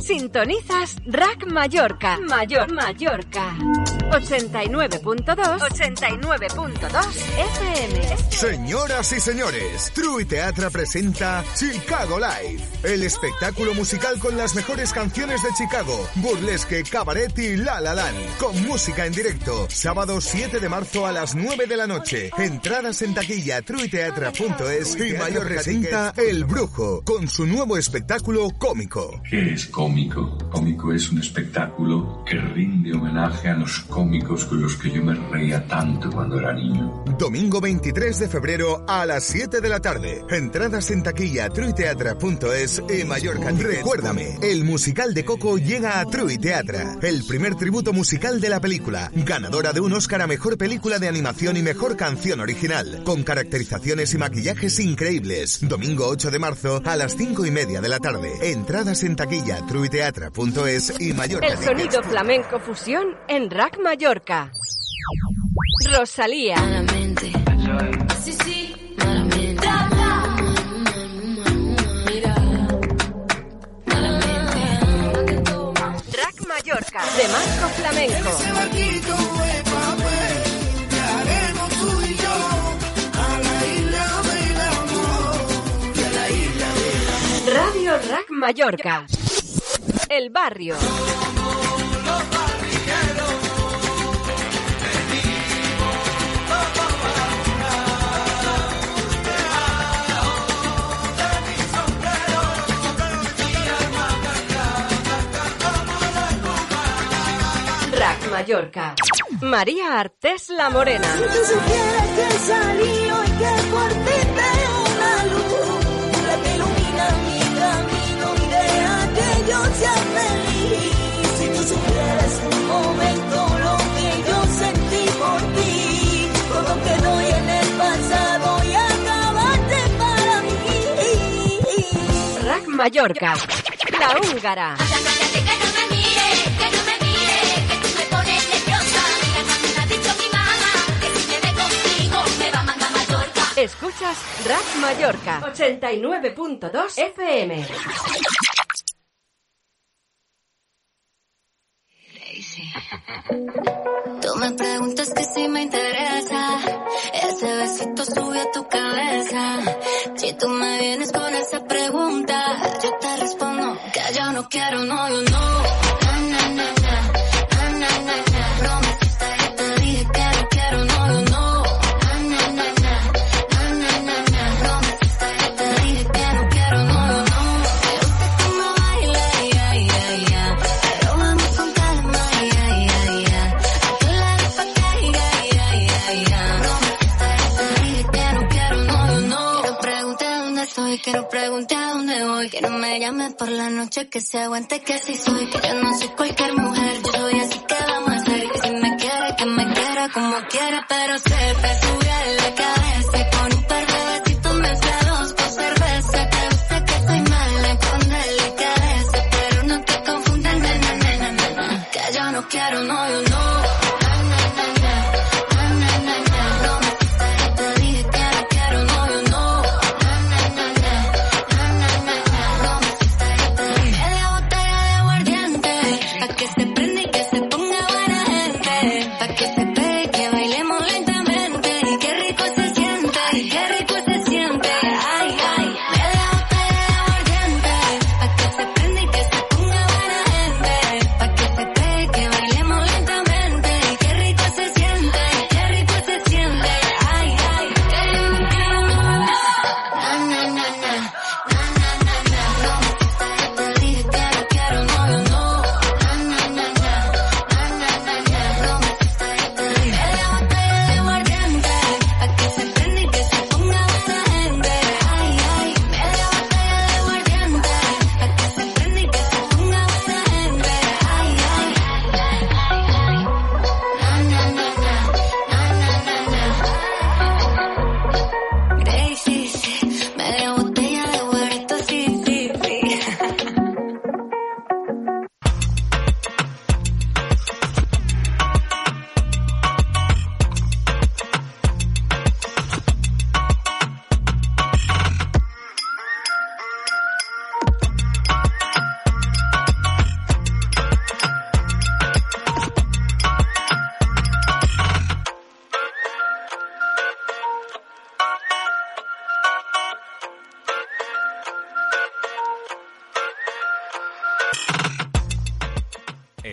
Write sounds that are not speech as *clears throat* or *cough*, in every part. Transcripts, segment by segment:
Sintonizas Rack Mallorca. Mayor Mallorca. 89.2 89.2 FM. Señoras y señores, True Teatra presenta Chicago Live, el espectáculo musical con las mejores canciones de Chicago, burlesque, cabaret y La La Land, con música en directo, sábado 7 de marzo a las 9 de la noche. Entradas en taquilla truiteatra.es y mayor presenta El Brujo, con su nuevo espectáculo cómico. ¿Qué es cómico? Cómico es un espectáculo que rinde homenaje a los cómicos con los que yo me reía tanto cuando era niño. Domingo 23 de febrero a las 7 de la tarde. Entradas en taquilla truiteatra.es y Mallorca. Recuérdame, el musical de Coco llega a Truiteatra, el primer tributo musical de la película, ganadora de un Oscar a Mejor Película de Animación y Mejor Canción Original, con caracterizaciones y maquillajes increíbles. Domingo 8 de marzo a las 5 y media de la tarde. Entradas en taquilla truiteatra.es y Mallorca. El sonido flamenco fusión en Rack Mallorca. Rosalía. Sí, sí, malamente. Mallorca. De Marco Flamenco. Radio Rack Mallorca. El barrio. Mallorca. María Artés La Morena. Si tú supieras que salí hoy que por ti veo una luz, la que ilumina mi camino y deja que yo sea feliz. Si tú supieras un momento lo que yo sentí por ti, todo quedó en el pasado y acabaste para mí. Rack Mallorca. La húngara. Escuchas Rack Mallorca 89.2 FM. Tú me preguntas que si me interesa, ese besito sube a tu cabeza. Si tú me vienes con esa pregunta, yo te respondo que yo no quiero, no, yo no. Que no me llame por la noche, que se aguante que así soy. Que yo no soy cualquier mujer, yo soy así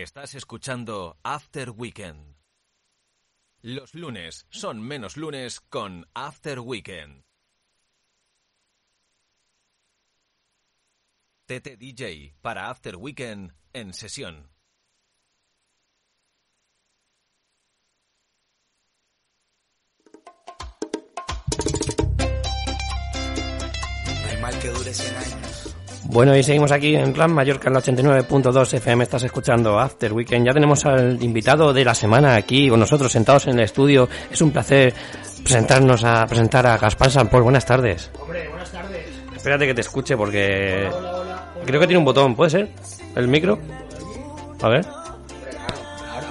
Estás escuchando After Weekend. Los lunes son menos lunes con After Weekend. TT DJ para After Weekend en sesión. No hay mal que dure 100 años. Bueno, y seguimos aquí en Plan Mallorca, en la 89.2 FM. Estás escuchando After Weekend. Ya tenemos al invitado de la semana aquí con nosotros, sentados en el estudio. Es un placer presentarnos a presentar a Gaspar Sampol. Buenas tardes. Hombre, buenas tardes. Espérate que te escuche porque Hola, hola, hola. creo que tiene un botón. ¿Puede ser? ¿El micro? A ver.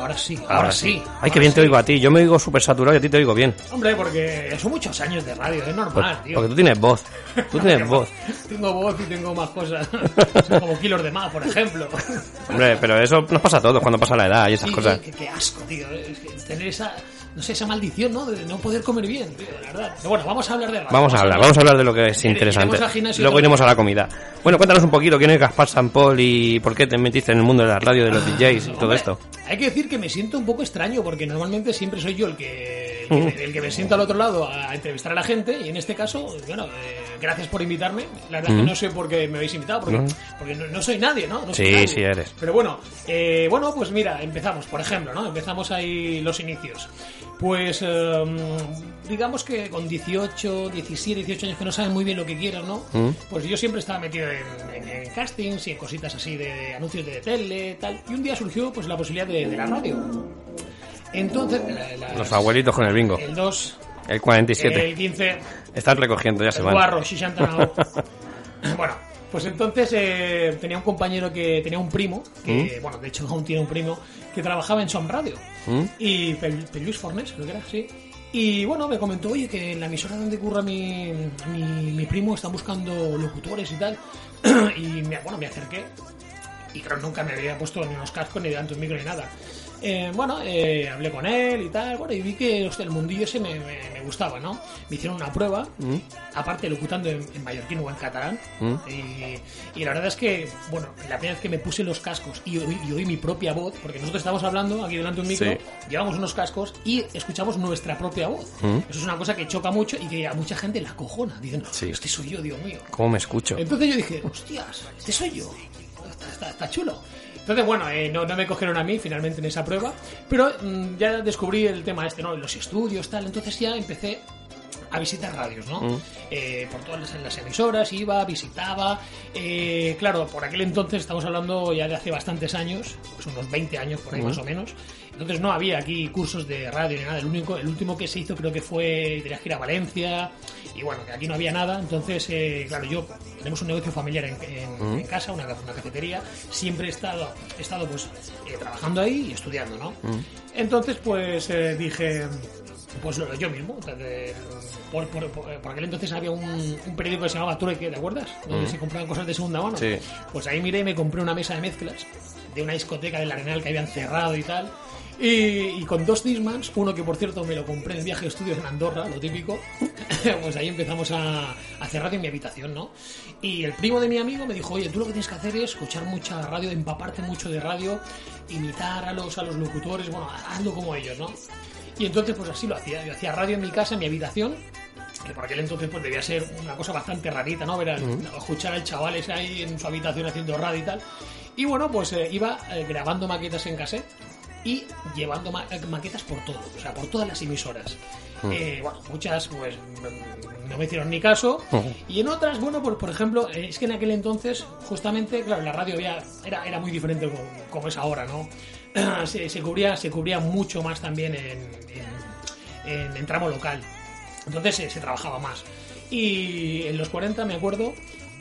Ahora, sí, ahora, sí. Ay, qué bien te oigo a ti. Yo me oigo súper saturado y a ti te oigo bien. Hombre, porque son muchos años de radio, es normal, Por- tío. porque tú tienes voz. Tú tienes *laughs* voz. Tengo voz y tengo más cosas. *laughs* Soy como kilos de más, por ejemplo. Hombre, pero eso nos pasa a todos cuando pasa la edad y esas Sí, cosas. Qué, qué asco, tío. Es que tener esa, no sé, esa maldición, ¿no? De no poder comer bien, tío, la verdad. Pero bueno, vamos a hablar de. Vamos a hablar, vamos a hablar de lo que es interesante. iremos Luego iremos a la comida. Bueno, cuéntanos un poquito quién es Gaspar Sampol y por qué te metiste en el mundo de la radio, de los DJs y todo Hombre, esto. Hay que decir que me siento un poco extraño porque normalmente siempre soy yo el que, Mm. el que, el que me siento al otro lado a entrevistar a la gente y en este caso, bueno, eh, gracias por invitarme. La verdad Mm. que no sé por qué me habéis invitado porque, No. porque no, no soy nadie, ¿no? No soy Sí, nadie. sí eres. Pero bueno, eh, bueno, pues mira, empezamos, por ejemplo, ¿no? Empezamos ahí los inicios. Pues eh, digamos que con 18, 17, 18 años que no saben muy bien lo que quieren, ¿no? Mm. Pues yo siempre estaba metido en, en- en castings y en cositas así de, de anuncios de tele, tal. Y un día surgió pues la posibilidad de, de la radio. Entonces, la- la- Los abuelitos con el bingo. el 2, El 47. el 15, Están recogiendo, ya se el van. guarro, *laughs* bueno, pues entonces eh, tenía un compañero que tenía un primo, que, ¿Mm? bueno, de hecho *laughs* aún tiene un primo, que trabajaba en Som Radio. ¿Mm? Y Pel- Pelluis Fornes, creo que era, sí. Y bueno, me comentó, oye, que en la emisora donde curra mi, mi, mi primo están buscando locutores y tal. *clears throat* y me, bueno, me acerqué. Y claro, nunca me había puesto ni unos cascos, ni delante un micro, ni nada. Eh, bueno, eh, hablé con él y tal, bueno, y vi que hostia, el mundillo ese me, me- me gustaba, ¿no? Me hicieron una prueba, ¿Mm? aparte locutando en, en mallorquín o en catalán, ¿Mm? y, y la verdad es que, bueno, la primera vez que me puse los cascos y oí, y oí mi propia voz, porque nosotros estamos hablando aquí delante de un micro, Sí. llevamos unos cascos y escuchamos nuestra propia voz. ¿Mm? Eso es una cosa que choca mucho y que a mucha gente la cojona. Dicen, Sí. este soy yo, Dios mío. ¿Cómo me escucho? Entonces yo dije, hostias, este soy yo. Está, está- está chulo. Entonces, bueno, eh, no, no me cogieron a mí finalmente en esa prueba, pero mm, ya descubrí el tema este, ¿no? Los estudios, tal. Entonces ya empecé a visitar radios, ¿no? Mm. Eh, por todas las, las emisoras, iba, visitaba. eh, claro, por aquel entonces, estamos hablando ya de hace bastantes años, pues unos 20 años por ahí Mm. más o menos. Entonces no había aquí cursos de radio ni nada. El único, el último que se hizo creo que fue tenías que ir a Valencia y bueno, que aquí no había nada. Entonces, eh, claro, yo tenemos un negocio familiar en, en- Mm. en casa, una, una cafetería. Siempre he estado, he estado pues eh, trabajando ahí y estudiando, ¿no? Mm. Entonces, pues eh, dije, pues yo mismo. entonces, por, por- por- aquel entonces había un, un periódico que se llamaba Trueque, ¿te acuerdas? Donde Mm. se compraban cosas de segunda mano. Sí. Pues ahí miré y me compré una mesa de mezclas de una discoteca del Arenal que habían cerrado y tal. Y, y con dos Dismans, uno que por cierto me lo compré en viaje de estudios en Andorra, lo típico, *laughs* pues ahí empezamos a, a hacer radio en mi habitación, ¿no? Y el primo de mi amigo me dijo, oye, tú lo que tienes que hacer es escuchar mucha radio, empaparte mucho de radio, imitar a los, a los locutores, bueno, hazlo como ellos, ¿no? Y entonces pues así lo hacía, yo hacía radio en mi casa, en mi habitación, que por aquel entonces pues debía ser una cosa bastante rarita, ¿no? Ver al- Mm. escuchar al chaval ese ahí en su habitación haciendo radio y tal. Y bueno, pues eh, iba eh, grabando maquetas en cassette y llevando ma- eh, maquetas por todo, o sea, por todas las emisoras. Mm. Eh, bueno, muchas pues mm, no me hicieron ni caso Ujú. y en otras, bueno, por, por ejemplo, eh, es que en aquel entonces, justamente, claro, la radio había, era, era muy diferente como, como es ahora, ¿no? *clears throat* se, se cubría, se cubría mucho más también en, en, en- en tramo local. Entonces eh, se trabajaba más. Y en los 40 me acuerdo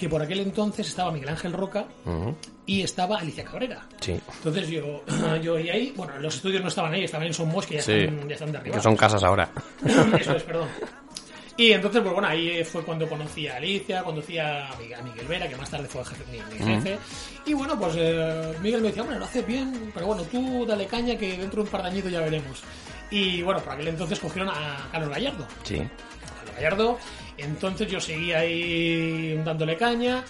que por aquel entonces estaba Miguel Ángel Roca Ujú. y estaba Alicia Cabrera. Sí. Entonces yo, *clears throat* yo y ahí, bueno, los estudios no estaban ahí, estaban en Somos, que ya, Sí. están, ya están Que derribados. son casas ahora. *laughs* Eso es, perdón. Y entonces, pues bueno, ahí fue cuando conocí a Alicia, conocí a Miguel, Vera, que más tarde fue jefe- mi, jefe. Y bueno, pues eh, Miguel me decía, bueno, lo haces bien, pero bueno, tú dale caña que dentro de un par de añitos ya veremos. Y bueno, por aquel entonces cogieron a Carlos Gallardo. Sí. Carlos Gallardo. Entonces yo seguía ahí dándole caña.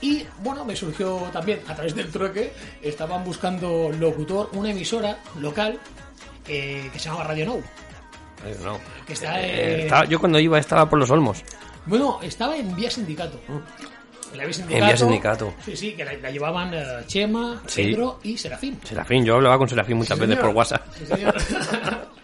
Y bueno, me surgió también a través del trueque, estaban buscando locutor, una emisora local eh, que se llama Radio Now. Eh, no. Que está, Eh, eh, estaba- yo cuando iba estaba por los Olmos. Bueno, estaba en Vía Sindicato. En la Vía Sindicato. En Vía Sindicato. Sí, sí, que la, la llevaban eh, Chema, Sí. Pedro y Serafín. Serafín, yo hablaba con Serafín muchas Sí, veces por WhatsApp. Sí, señor. *laughs*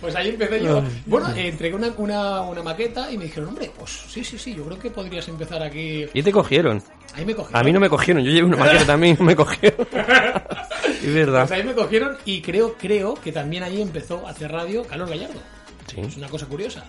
pues ahí empecé yo. Bueno, eh, entregué una, una, una maqueta y me dijeron, hombre, pues sí, sí, sí, yo creo que podrías empezar aquí. Y te cogieron. Ahí me cogieron. A mí no me cogieron, yo llevé una maqueta también, no me cogieron. *laughs* es verdad. Pues ahí me cogieron y creo, creo que también ahí empezó a hacer radio Carlos Gallardo. Sí. Es una cosa curiosa.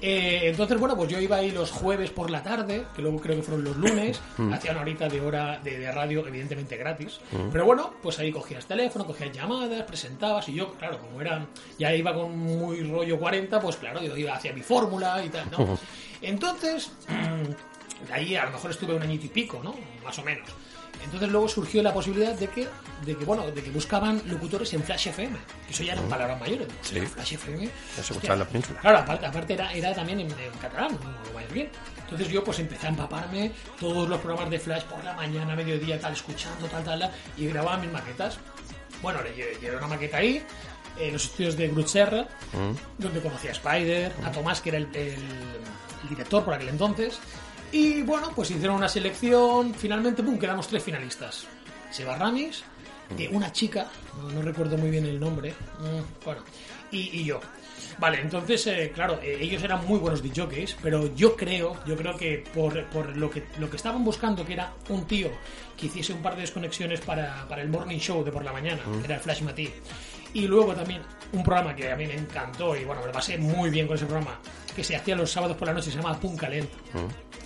Eh, entonces, bueno, pues yo iba ahí los jueves por la tarde, que luego creo que fueron los lunes, *laughs* Mm. hacía una horita de hora de, de radio, evidentemente gratis. Mm. Pero bueno, pues ahí cogías teléfono, cogías llamadas, presentabas, y yo, claro, como era, ya iba con muy rollo 40, pues claro, yo iba hacia mi fórmula y tal, ¿no? Entonces, *clears throat* de ahí a lo mejor estuve un añito y pico, ¿no? Más o menos. Entonces luego surgió la posibilidad de que, de que bueno, de que buscaban locutores en Flash FM. Que eso ya eran palabras mayores. Sí. Flash FM. Ya se escuchaba en la península. Claro, aparte, aparte era, era también en, en catalán, no vaya bien. Entonces yo pues empecé a empaparme todos los programas de Flash por la mañana, mediodía, tal, escuchando, tal, tal, tal, y grababa mis maquetas. Bueno, le lle- llevé una maqueta ahí, en los estudios de Grut Serra, Mm. donde conocí a Spider, a Tomás, que era el, el- el director por aquel entonces. Y bueno, pues hicieron una selección. Finalmente, pum, quedamos tres finalistas: Seba Ramis, eh, una chica, no, no recuerdo muy bien el nombre, mm, bueno, y, y yo. Vale, entonces, eh, claro, eh, ellos eran muy buenos DJs, pero yo creo, yo creo que por, por lo que lo que estaban buscando, que era un tío que hiciese un par de desconexiones para, para el morning show de por la mañana, Mm. que era el Flash Matí, y luego también un programa que a mí me encantó y bueno, me lo pasé muy bien con ese programa, que se hacía los sábados por la noche, se llama Pun Calent.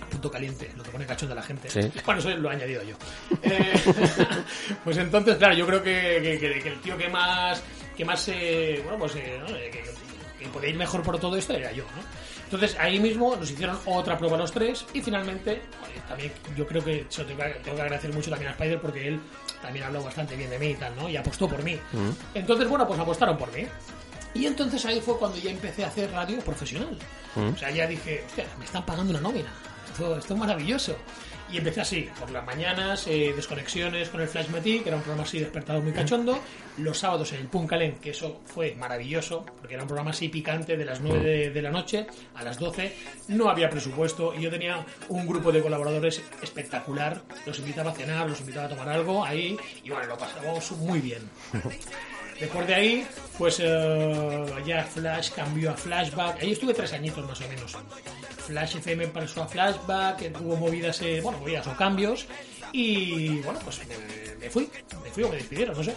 Punto caliente, lo que pone cachondo a la gente. Sí. Bueno, eso lo he añadido yo. *laughs* Eh, *laughs* pues entonces, claro, yo creo que, que- que- que el tío que más, que más, eh, bueno, pues, eh, ¿no? Eh, que, podía ir mejor por todo esto era yo, ¿no? Entonces ahí mismo nos hicieron otra prueba los tres y finalmente, también yo creo que- tengo que agradecer mucho también a Spider porque él también habló bastante bien de mí y tal, ¿no? Y apostó por mí. Entonces, bueno, pues apostaron por mí. Y entonces ahí fue cuando ya empecé a hacer radio profesional. Mm. O sea, ya dije, hostia, me están pagando una nómina. Esto, esto es maravilloso. Y empecé así, por las mañanas, eh, desconexiones con el Flash Matí, que era un programa así despertado muy cachondo. Los sábados en el Puncalen, que eso fue maravilloso, porque era un programa así picante de las 9 de, de la noche a las 12. No había presupuesto y yo tenía un grupo de colaboradores espectacular. Los invitaba a cenar, los invitaba a tomar algo ahí y bueno, lo pasábamos muy bien. *laughs* Después de ahí, pues eh, ya Flash cambió a Flashback. Ahí estuve tres añitos más o menos. Flash FM pasó a Flashback, eh, hubo movidas, eh, bueno, movidas o cambios. Y bueno, pues me, me fui, me fui o me despidieron, no sé.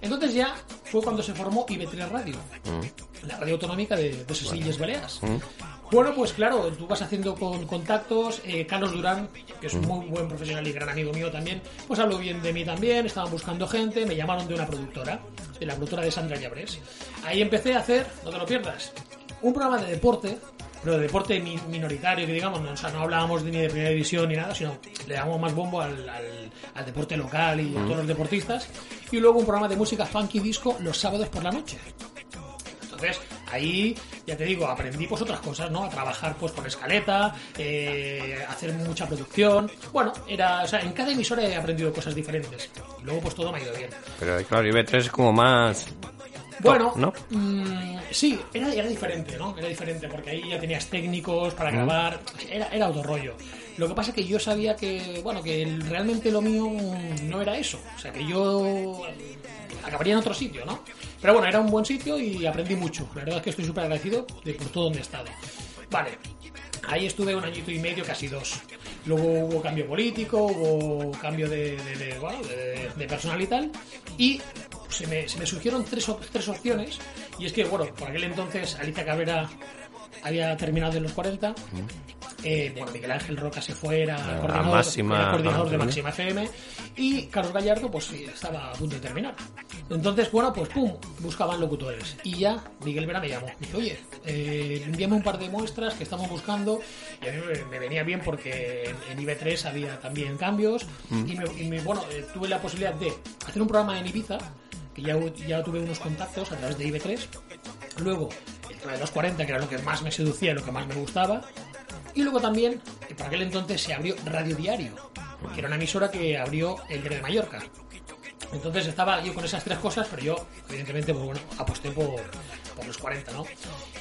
Entonces ya fue cuando se formó IB3 Radio, la radio autonómica de, de Sesilles Baleares. Bueno, pues claro, tú vas haciendo con contactos. eh, Carlos Durán, que es un muy buen profesional y gran amigo mío también, pues habló bien de mí también. Estaban buscando gente, me llamaron de una productora, de la productora de Sandra Llabrés. Ahí empecé a hacer, no te lo pierdas, un programa de deporte, pero de deporte mi- minoritario, que digamos, no, o sea, no hablábamos ni de primera división ni nada, sino le damos más bombo al, al- al deporte local y a todos los deportistas. Y luego un programa de música funky disco los sábados por la noche. Entonces, ahí, ya te digo, aprendí pues otras cosas, ¿no? A trabajar pues con escaleta, eh, hacer mucha producción. Bueno, era, o sea, en cada emisora he aprendido cosas diferentes. Y luego pues todo me ha ido bien. Pero claro, IB3 es como más... Bueno, ¿no? mm, sí, era, era diferente, ¿no? Era diferente porque ahí ya tenías técnicos para Mm. grabar, era, era otro rollo. Lo que pasa es que yo sabía que, bueno, que realmente lo mío no era eso. O sea, que yo eh, acabaría en otro sitio, ¿no? Pero bueno, era un buen sitio y aprendí mucho. La verdad es que estoy súper agradecido de por todo donde he estado. Vale, ahí estuve un añito y medio, casi dos. Luego hubo cambio político, hubo cambio de, de- personal y tal. Y se me, se me surgieron tres, tres opciones. Y es que, bueno, por aquel entonces Alicia Cabrera había terminado en los 40. Eh, bueno, Miguel Ángel Roca se fue, era Ah, coordinador, Máxima, era coordinador de. Máxima FM. Y Carlos Gallardo, pues estaba a punto de terminar. Entonces, bueno, pues pum, buscaban locutores. Y ya Miguel Vera me llamó. Me dice, oye, eh, envíame un par de muestras que estamos buscando. Y a mí me, venía bien porque en, en IB3 había también cambios. Mm. Y, me, y me- bueno, eh, tuve la posibilidad de hacer un programa en Ibiza, que ya, ya tuve unos contactos a través de IB3. Luego, de los 40, que era lo que más me seducía, lo que más me gustaba. Y luego también, para aquel entonces se abrió Radio Diario. que era una emisora que abrió el de Mallorca. Entonces estaba yo con esas tres cosas, pero yo, evidentemente, pues bueno, aposté por, por los 40, ¿no?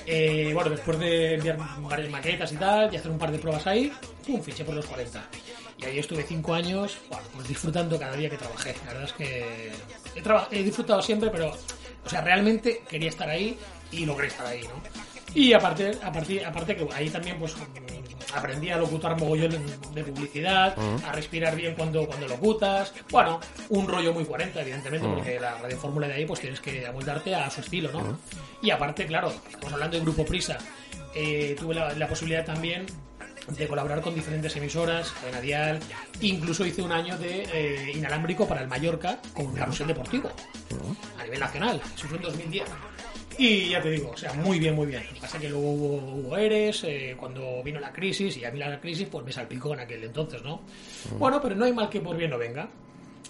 Eh, bueno, después de enviar varias maquetas y tal, y hacer un par de pruebas ahí, pum, fiché por los 40. Y ahí estuve cinco años, bueno, pues disfrutando cada día que trabajé. La verdad es que he, he disfrutado siempre, pero, o sea, realmente quería estar ahí y logré estar ahí, ¿no? Y aparte, aparte, aparte que ahí también pues mm, aprendí a locutar mogollón de publicidad, a respirar bien cuando, cuando locutas. Bueno, un rollo muy 40, evidentemente, porque la radio fórmula de ahí pues tienes que amoldarte a su estilo, ¿no? Mm. Y aparte, claro, estamos hablando de Grupo Prisa. eh, tuve la, la posibilidad también de colaborar con diferentes emisoras, Cadena Dial, incluso hice un año de eh, inalámbrico para el Mallorca con Carrusel Deportivo a nivel nacional, eso fue en 2010. Y ya te digo, o sea, muy bien, muy bien. Lo que pasa es que luego hubo, hubo ERES, eh, cuando vino la crisis, y a mí la crisis pues me salpicó en aquel entonces, ¿no? Bueno, pero no hay mal que por bien no venga.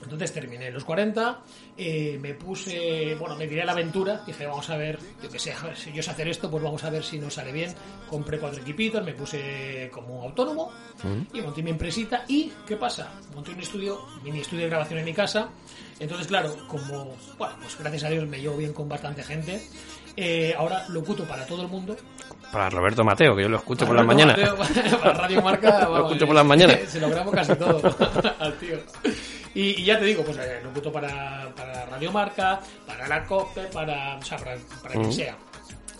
Entonces terminé los 40, eh, me puse, bueno, me tiré a la aventura, dije, vamos a ver, yo que sé, si yo sé hacer esto, pues vamos a ver si nos sale bien. Compré cuatro equipitos, me puse como autónomo y monté mi empresita. ¿Y qué pasa? Monté un estudio, mini estudio de grabación en mi casa. Entonces, claro, como, bueno, pues gracias a Dios me llevo bien con bastante gente. Eh, ahora locuto para todo el mundo. Para Roberto Mateo, que yo lo escucho por las mañanas. Mateo, *laughs* para Radio Marca, Lo escucho por las mañanas. Se lo grabo casi todo *laughs* al tío. Y, y ya te digo, pues eh, locuto para, para Radio Marca, para la COPE, para, o sea, para, para quien Mm. sea.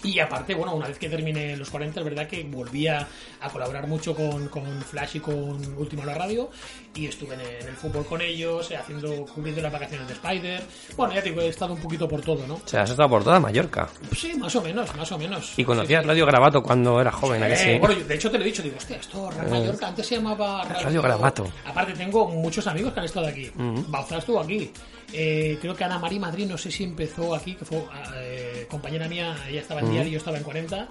Y aparte, bueno, una vez que terminé los 40, es verdad que volví a, a colaborar mucho con, con Flash y con Último la Radio. Y estuve en el, en el fútbol con ellos, eh, haciendo, cubriendo las vacaciones de Spider. Bueno, ya te digo, he estado un poquito por todo, ¿no? O sea, has estado por toda Mallorca. Sí, más o menos, más o menos. Y conocías Radio Gravato cuando era joven, ¿a que Eh, sí? Bueno, yo- de hecho te lo he dicho, digo, hostia, esto Radio Eh. Mallorca antes se llamaba Radio Gravato. Aparte tengo muchos amigos que han estado aquí. Ujú. Bauzá estuvo aquí. Eh, creo que Ana María Madrid, no sé si empezó aquí, que fue eh, compañera mía, ella estaba en Ujú. diario, yo estaba en 40.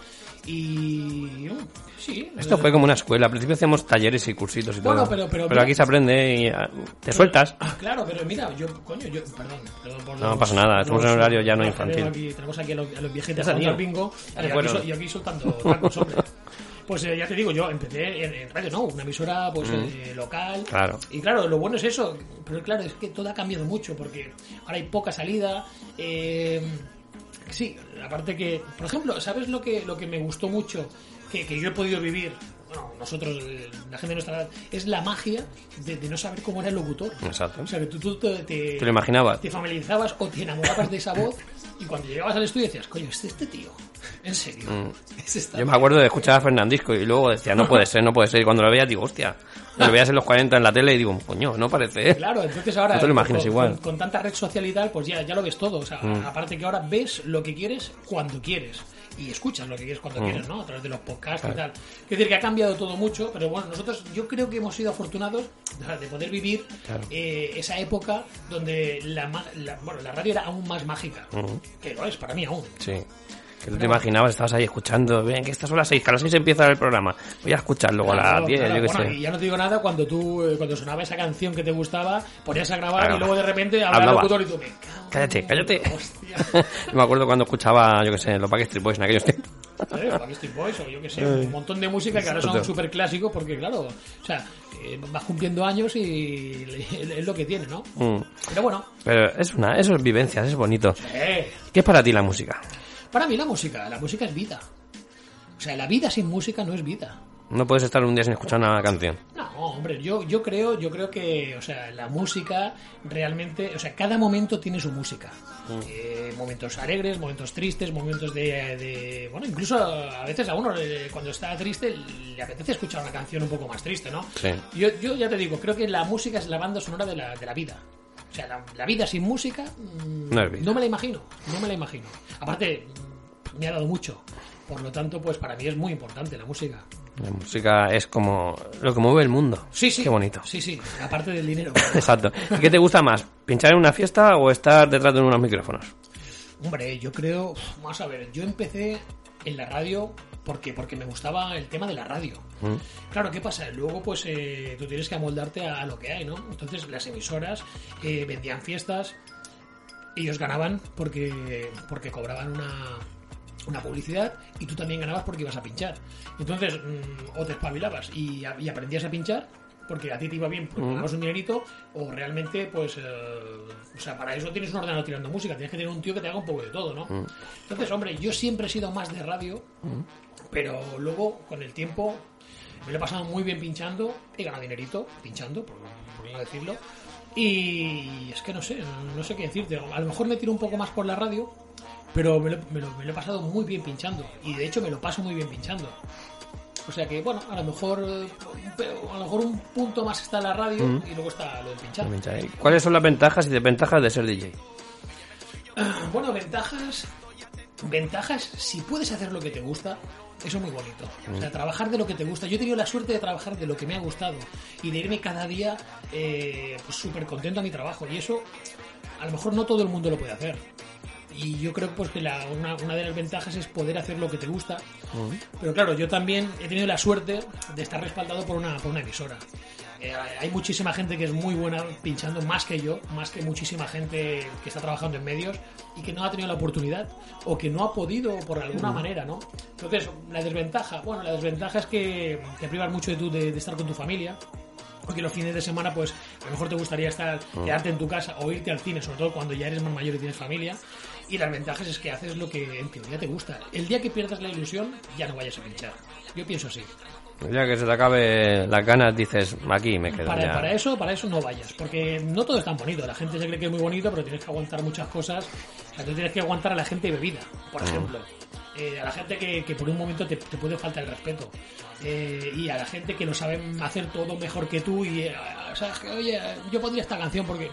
Y uh, sí. Esto fue como una escuela. Al principio hacíamos talleres y cursitos y Bueno, todo. pero- pero mira- aquí se aprende y ah, te sueltas. Ah, claro, pero mira, yo, coño, yo, perdón, perdón No los- pasa nada, estamos en horario ya no infantil. aquí- tenemos aquí a los, a los tío. al bingo y aquí, bueno. y aquí soltando tacos, hombre. Pues eh, ya te digo, yo empecé en, en radio, ¿no? Una emisora pues Mm. eh, local. Claro. Y claro, lo bueno es eso, pero claro, es que todo ha cambiado mucho porque ahora hay poca salida. eh, sí, aparte que, por ejemplo, ¿sabes lo que, lo que me gustó mucho? Que, que yo he podido vivir, bueno, nosotros, eh, la gente de nuestra edad, es la magia de, de no saber cómo era el locutor. Exacto. O sea, que tú, tú te, te- Te lo imaginabas. te familiarizabas o te enamorabas de esa voz *laughs* y cuando llegabas al estudio decías, coño, ¿es este tío? ¿En serio? Mm. ¿Es esta Yo me acuerdo de escuchar a Fernandisco y luego decía, no puede ser, no puede ser. Y cuando lo veía digo, hostia. Lo veías en los 40 en la tele y digo, coño, no parece. ¿eh?". Claro, entonces ahora No te lo imaginas con, igual. Con, con tanta red social y tal, pues ya, ya lo ves todo. O sea, Mm. aparte que ahora ves lo que quieres cuando quieres. Y escuchas lo que quieres cuando Mm. quieres, ¿no? A través de los podcasts y tal. Es decir, que ha cambiado todo mucho, pero bueno, nosotros yo creo que hemos sido afortunados de- de poder vivir Claro. eh, esa época donde la, la- bueno, la radio era aún más mágica. Que lo es, para mí aún. Sí. Que tú te imaginabas, estabas ahí escuchando, ven, que estas son las 6, que a las 6 empieza el programa. Voy a escuchar luego a las 10, claro. yo qué Bueno, sé. Y ya no te digo nada cuando tú, eh, cuando sonaba esa canción que te gustaba, ponías a grabar Claro. y luego de repente hablaba el locutor y tú me cago Cállate, cállate. Hostia. *laughs* me acuerdo cuando escuchaba, yo qué sé, los Backstreet Boys en aquellos tiempos. ¿eh? Backstreet Boys o yo qué sé, un montón de música que ahora son súper clásicos porque claro, o sea, eh, vas cumpliendo años y es lo que tiene, ¿no? Mm. Pero bueno, Pero es una, eso es vivencias, es bonito. ¿Qué es para ti la música? Para mí la música, la música es vida. O sea, la vida sin música no es vida. No puedes estar un día sin escuchar una canción. No, hombre, yo, yo creo, yo creo que, o sea, la música realmente, o sea, cada momento tiene su música. Eh, momentos alegres, momentos tristes, momentos de, de- bueno, incluso a veces a uno eh, cuando está triste le apetece escuchar una canción un poco más triste, ¿no? Sí. Yo, yo ya te digo, creo que la música es la banda sonora de la, de la vida. O sea, la, la vida sin música mm, No no me la imagino, no me la imagino. Aparte, mm, me ha dado mucho. Por lo tanto, pues para mí es muy importante la música. La música es como lo que mueve el mundo. Sí, sí. Qué bonito. Sí, sí, aparte del dinero. *laughs* Exacto. ¿Y qué te gusta más? ¿Pinchar en una fiesta o estar detrás de unos micrófonos? Hombre, yo creo, vamos a ver, yo empecé en la radio porque porque me gustaba el tema de la radio. Mm. Claro, ¿qué pasa? Luego, pues eh, tú tienes que amoldarte a, a lo que hay, ¿no? Entonces, las emisoras eh, vendían fiestas, ellos ganaban porque porque cobraban una una publicidad y tú también ganabas porque ibas a pinchar. Entonces, mm, o te espabilabas y, y aprendías a pinchar, porque a ti te iba bien, porque Mm. ganabas un dinerito, o realmente, pues, eh, o sea, para eso tienes un ordenador tirando música, tienes que tener un tío que te haga un poco de todo, ¿no? Mm. Entonces, hombre, yo siempre he sido más de radio, pero luego, con el tiempo, me lo he pasado muy bien pinchando, he ganado dinerito pinchando, por, por no decirlo, y es que no sé, no sé qué decirte. A lo mejor me tiro un poco más por la radio, pero me lo, me lo- me lo he pasado muy bien pinchando, y de hecho me lo paso muy bien pinchando. O sea que, bueno, a lo mejor a lo mejor un punto más está la radio Mm. y luego está lo del pinchar. ¿Cuáles son las ventajas y desventajas de ser DJ? Ah, Bueno, ventajas. Ventajas, si puedes hacer lo que te gusta, eso es muy bonito. O sea, Mm. trabajar de lo que te gusta. Yo he tenido la suerte de trabajar de lo que me ha gustado y de irme cada día eh, pues súper contento a mi trabajo. Y eso, a lo mejor no todo el mundo lo puede hacer. Y yo creo pues que la- una, una de las ventajas es poder hacer lo que te gusta. Pero claro, yo también he tenido la suerte de estar respaldado por una, por una emisora. Eh, hay muchísima gente que es muy buena pinchando, más que yo, más que muchísima gente que está trabajando en medios y que no ha tenido la oportunidad o que no ha podido por alguna Mm. manera, ¿no? Entonces, la desventaja, bueno, la desventaja es que te privas mucho de, tu, de, de estar con tu familia. Porque los fines de semana, pues a lo mejor te gustaría estar, Mm. quedarte en tu casa o irte al cine, sobre todo cuando ya eres más mayor y tienes familia. Y las ventajas es que haces lo que en teoría te gusta. El día que pierdas la ilusión, ya no vayas a pinchar. Yo pienso así. Ya que se te acabe las ganas, dices, aquí me quedo Para, ya. para eso, para eso no vayas, porque no todo es tan bonito. La gente se cree que es muy bonito, pero tienes que aguantar muchas cosas. O sea, tú tienes que aguantar a la gente bebida, por Mm. ejemplo. Eh, a la gente que, que por un momento te, te puede faltar el respeto. Eh, y a la gente que lo sabe hacer todo mejor que tú. Y, eh, o sea, que, oye, yo pondría esta canción porque.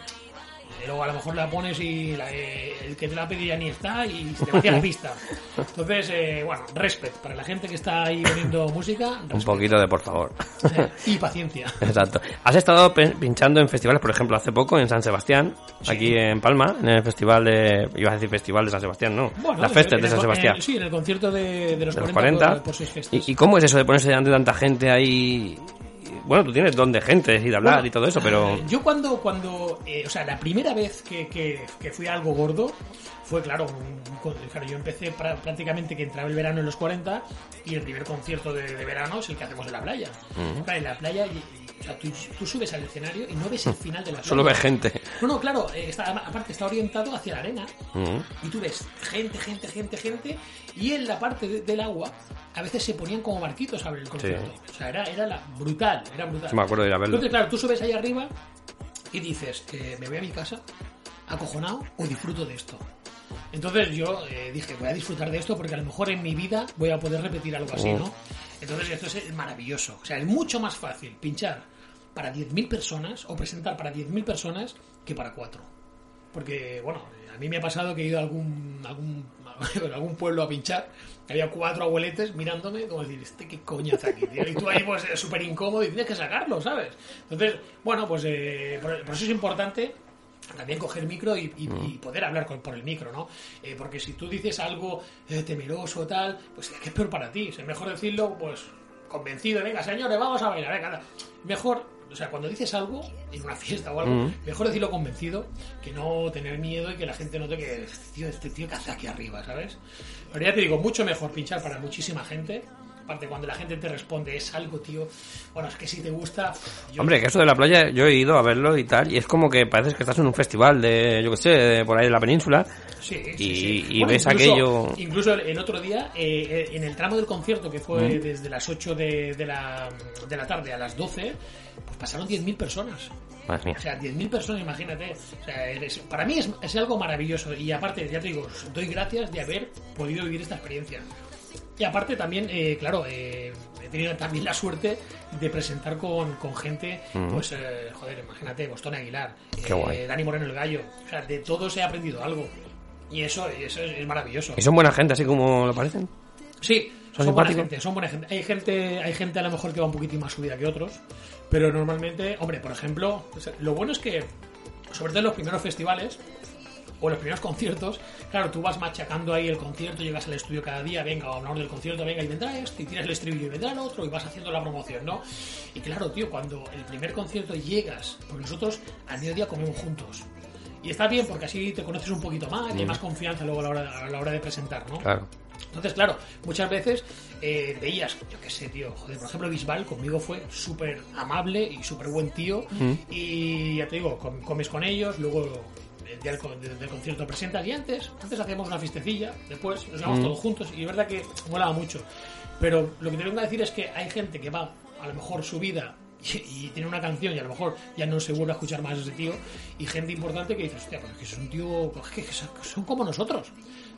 Eh, Luego a lo mejor la pones y la- eh, el que te la pedía ni está y se te vacía la pista. Entonces, eh, bueno, respect para la gente que está ahí poniendo música Un poquito de por favor. *laughs* y paciencia. Exacto. Has estado pinchando en festivales, por ejemplo, hace poco en San Sebastián, aquí en Palma, en el festival de. Ibas a decir festival de San Sebastián, no. Bueno, Las festas de San Sebastián. en- sí, en el concierto de, de los, de los 40, 40. por, por seis fiestas. ¿Y, y cómo es eso de ponerse delante de tanta gente ahí? Bueno, tú tienes don de gente y de hablar Bueno, y todo eso, pero. Yo cuando, cuando eh, o sea, la primera vez que, que, que fui a algo gordo fue, claro, un- claro, yo empecé pra- prácticamente que entraba el verano en los 40 y el primer concierto de, de verano es el que hacemos en la playa. Claro, en la playa, o sea, tú, tú subes al escenario y no ves el final de la. Solo ves gente. No, no, claro, eh, está, aparte está orientado hacia la arena Mm. y tú ves gente, gente, gente, gente, y en la parte de- del agua a veces se ponían como barquitos a ver el concierto. O sea, era, era la, brutal, era brutal. Sí, me acuerdo de ir a verlo. Entonces, claro, tú subes ahí arriba y dices, eh, me voy a mi casa acojonado o disfruto de esto. Entonces yo eh, dije, voy a disfrutar de esto porque a lo mejor en mi vida voy a poder repetir algo así. ¿no? Entonces esto es maravilloso. O sea, es mucho más fácil pinchar para 10.000 personas o presentar para 10.000 personas que para cuatro. Porque, bueno, a mí me ha pasado que he ido a algún, algún, *laughs* pueblo a pinchar, había cuatro abueletes mirándome, como decir, este qué coño hace aquí? Y tú ahí, pues, súper incómodo y tienes que sacarlo, ¿sabes? Entonces, bueno, pues, eh, por eso es importante también coger micro y, y- y poder hablar con- por el micro, ¿no? Eh, porque si tú dices algo eh, temeroso o tal, pues es que es peor para ti. Es mejor decirlo, pues, convencido, venga, señores, vamos a bailar, venga. Mejor, o sea, cuando dices algo en una fiesta o algo, Mm. mejor decirlo convencido que no tener miedo y que la gente note que, tío, este tío que hace aquí arriba, ¿sabes? Pero ya te digo, mucho mejor pinchar para muchísima gente. Aparte, cuando la gente te responde, es algo, tío. Bueno, es que si te gusta. yo- Hombre, que eso de la playa, yo he ido a verlo y tal, y es como que parece que estás en un festival de, yo qué sé, de por ahí de la península. Sí, y, sí, sí. y Bueno, ves incluso- aquello. Incluso el, otro día, eh, eh, en el tramo del concierto, que fue Mm. desde las 8 de, de la, de la tarde a las 12, pues pasaron 10.000 personas. Madre mía. O sea, 10.000 personas, imagínate. O sea, eres- para mí es, es algo maravilloso. Y aparte, ya te digo, doy gracias de haber podido vivir esta experiencia. Y aparte también, eh, claro, eh, he tenido también la suerte de presentar con, con gente, Mm. pues, eh, joder, imagínate, Boston Aguilar, eh. Dani Moreno el Gallo. O sea, de todos he aprendido algo. Y eso, y eso es, es maravilloso. ¿Y son buena gente, así como lo parecen? Sí, ¿Son son, buena gente, son buena gente. Hay gente, hay gente a lo mejor que va un poquitín más subida que otros, pero normalmente, hombre, por ejemplo, lo bueno es que, sobre todo en los primeros festivales o los primeros conciertos, claro, tú vas machacando ahí el concierto, llegas al estudio cada día, venga, hablamos del concierto, venga, y vendrá esto, y tiras el estribillo, y vendrá el otro, y vas haciendo la promoción, ¿no? Y claro, tío, cuando el primer concierto llegas, porque nosotros al mediodía comemos juntos. Y está bien porque así te conoces un poquito más y hay Mm. más confianza luego a la hora, a la hora de presentar, ¿no? Claro. Entonces, claro, muchas veces eh, veías, yo qué sé, tío, joder, por ejemplo, Bisbal conmigo fue súper amable y súper buen tío. Mm. Y ya te digo, com- comes con ellos, luego el día del, del- concierto presentas y antes, antes hacíamos una fiestecilla, después nos íbamos Mm. todos juntos y es verdad que molaba mucho. Pero lo que te vengo a decir es que hay gente que va a lo mejor su vida y, y tiene una canción y a lo mejor ya no se vuelve a escuchar más a ese tío y gente importante que dice, hostia, pues es que es un tío, pues que son como nosotros.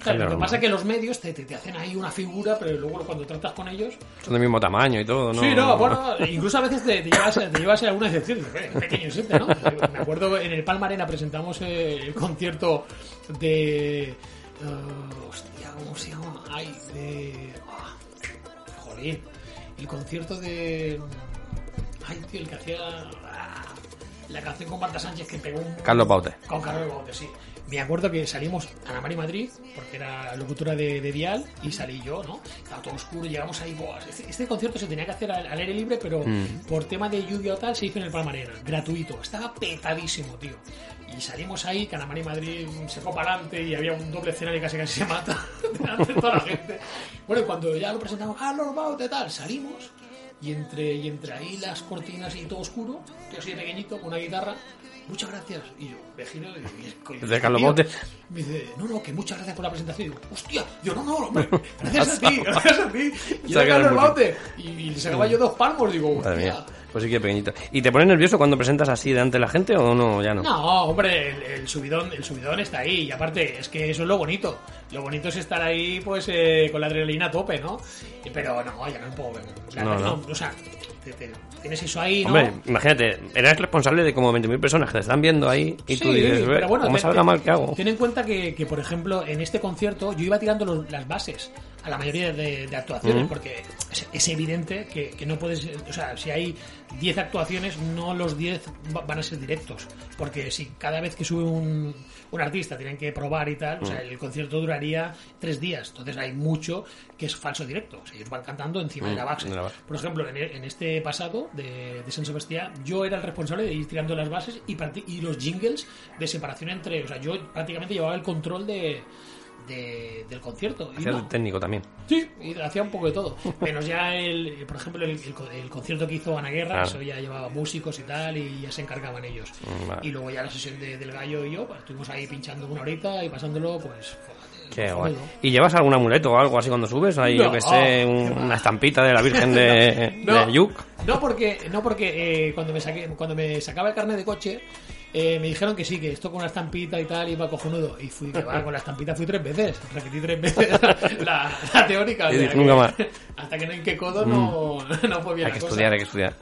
Claro, lo que pasa es que los medios te, te- te hacen ahí una figura, pero luego cuando tratas con ellos... Son del mismo tamaño y todo, ¿no? Sí, no, bueno, incluso a veces te, te llevas, te llevas alguna excepción. "Eh, pequeño es este, ¿no? Me acuerdo en el Palma Arena presentamos eh, el concierto de... eh, hostia, ¿cómo se llama? Ay, de... ah, jolín. El concierto de... Ay, tío, el que hacía... ah, la canción con Marta Sánchez que pegó un... Carlos Baute. Con Carlos Baute, sí. Me acuerdo que salimos a la Mari Madrid, porque era locutora de, de Dial, y salí yo, ¿no? Estaba todo oscuro, llegamos ahí, buah, este, este concierto se tenía que hacer al, al aire libre, pero Mm. por tema de lluvia o tal se hizo en el Palmarena, gratuito. Estaba petadísimo, tío. Y salimos ahí, Canamari Madrid se fue para adelante y había un doble escenario y casi casi se mata *laughs* delante de toda la gente. Bueno, y cuando ya lo presentamos, Carlos Baute, tal, salimos y entre, y entre ahí las cortinas y todo oscuro, yo de pequeñito, con una guitarra, muchas gracias. Y yo me giro y coño, De Carlos Baute. Me dice, no, no, que muchas gracias por la presentación. Y digo, hostia, yo no, no, hombre, *laughs* gracias a ti, *laughs* gracias a ti. Y Se era Carlos. Y, y le sacaba yo dos palmos, digo, hostia. Pues sí que pequeñito. ¿Y te pones nervioso cuando presentas así delante de la gente o no? Ya no. No, hombre, el, el subidón, el subidón está ahí. Y aparte, es que eso es lo bonito. Lo bonito es estar ahí, pues, eh, con la adrenalina a tope, ¿no? Pero no, ya no me puedo ver. La No, verdad, no. O sea, te- te- tienes eso ahí, ¿no? Hombre, imagínate, eres responsable de como 20.000 personas que te están viendo ahí y tú Sí, dices, pero bueno, ¿cómo mal que hago? Ten en cuenta que, que, por ejemplo, en este concierto yo iba tirando los- las bases a la mayoría de, de actuaciones porque es, es evidente que, que no puedes... O sea, si hay 10 actuaciones, no los 10 va- van a ser directos. Porque si cada vez que sube un, un artista tienen que probar y tal, o sea, Mm. el concierto duraría tres días. Entonces hay mucho que es falso directo. O sea, ellos van cantando encima de la Mm, de la base. Por ejemplo, en, en este pasado de, de San Sebastián, yo era el responsable de ir tirando las bases y, y los jingles de separación entre. O sea, yo prácticamente llevaba el control de, de- del concierto. Y Hacías no, técnico también. Sí, y hacía un poco de todo. *laughs* Menos ya, el, por ejemplo, el, el el concierto que hizo Ana Guerra, eso ya llevaba músicos y tal, y ya se encargaban ellos. Mm, vale. Y luego ya la sesión de- del gallo y yo, pues estuvimos ahí pinchando una horita y pasándolo, pues. Qué guay. joder. ¿Y llevas algún amuleto o algo así cuando subes? Yo No, que sé, un- una estampita de la Virgen de, *laughs* No. de Yuc. No porque, no porque eh, cuando me saqué, cuando me sacaba el carnet de coche, eh, me dijeron que sí, que esto con una estampita y tal iba cojonudo. Y fui, que va, con la estampita fui tres veces. Repetí tres veces *laughs* la, la teórica. o Y sea dije, que nunca más. *laughs* Hasta que no en qué codo no, no fue bien Hay la que cosa. estudiar, hay que estudiar.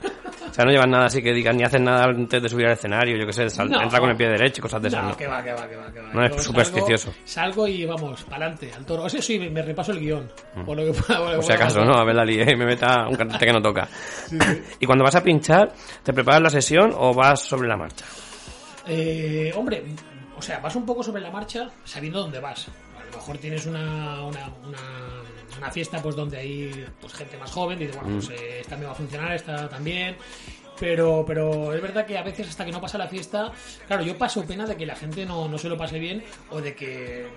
O sea, no llevan nada así que digan ni hacen nada antes de subir al escenario, yo que sé, sal- No. entra con el pie derecho y cosas de esas. No, ¿no? que va, que va, que va, que va. No es supersticioso. Salgo, salgo y vamos, para adelante, al toro. O sea, sí, me, repaso el guion. Por lo que pueda- por lo que Por si acaso. ¿no? A ver la lié y me meta un cantante que no toca. *laughs* Y cuando vas a pinchar, ¿te preparas la sesión o vas sobre la marcha? Eh, hombre, o sea, vas un poco sobre la marcha sabiendo dónde vas. A lo mejor tienes una, una, una, una fiesta pues donde hay pues gente más joven y dices, bueno, Mm. pues eh, esta me va a funcionar, esta también. Pero, pero es verdad que a veces hasta que no pasa la fiesta, claro, yo paso pena de que la gente no, no se lo pase bien o de que,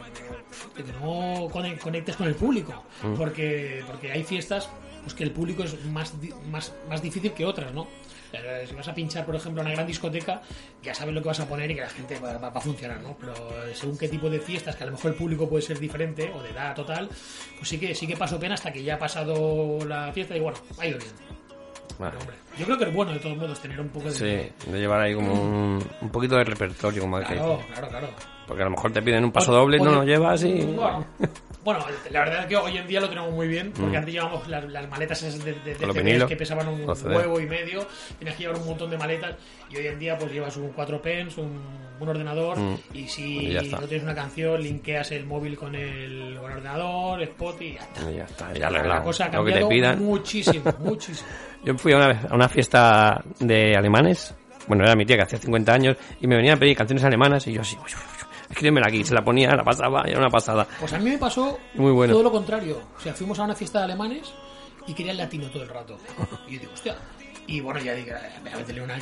de que no cone- conectes con el público. Mm. Porque, porque hay fiestas pues que el público es más, más, más difícil que otras, ¿no? Eh, Si vas a pinchar, por ejemplo, en una gran discoteca, ya sabes lo que vas a poner y que la gente va, va- va a funcionar, ¿no? Pero eh, según qué tipo de fiestas, que a lo mejor el público puede ser diferente o de edad total, pues sí que sí que paso pena hasta que ya ha pasado la fiesta y bueno, ha ido bien. Vale. Yo creo que es bueno de todos modos tener un poco de... Sí, de llevar ahí como un, un poquito de repertorio, como que Claro, claro, claro. Porque a lo mejor te piden un paso doble y no lo llevas y... Bueno, bueno, la verdad es que hoy en día lo tenemos muy bien, porque Mm. antes llevábamos las, las maletas esas de, de, que pesaban un huevo y medio, tenías que llevar un montón de maletas, y hoy en día pues llevas un 4 pens, un, un ordenador, Mm. y si Y no tienes una canción, linkeas el móvil con el, con el ordenador, spot y ya está. y ya está, ya La arreglado. cosa ha que te pidan. muchísimo, *laughs* muchísimo. Yo fui a una, vez a una fiesta de alemanes. Bueno, era mi tía que hacía 50 años y me venía a pedir canciones alemanas y yo así, uy, uy, uy, escríbemela aquí, se la ponía, la pasaba era una pasada. Pues a mí me pasó Muy bueno. todo lo contrario. O sea, fuimos a una fiesta de alemanes y quería el latino todo el rato. Y yo digo, hostia, Y bueno, ya digo, eh, voy a meterle una,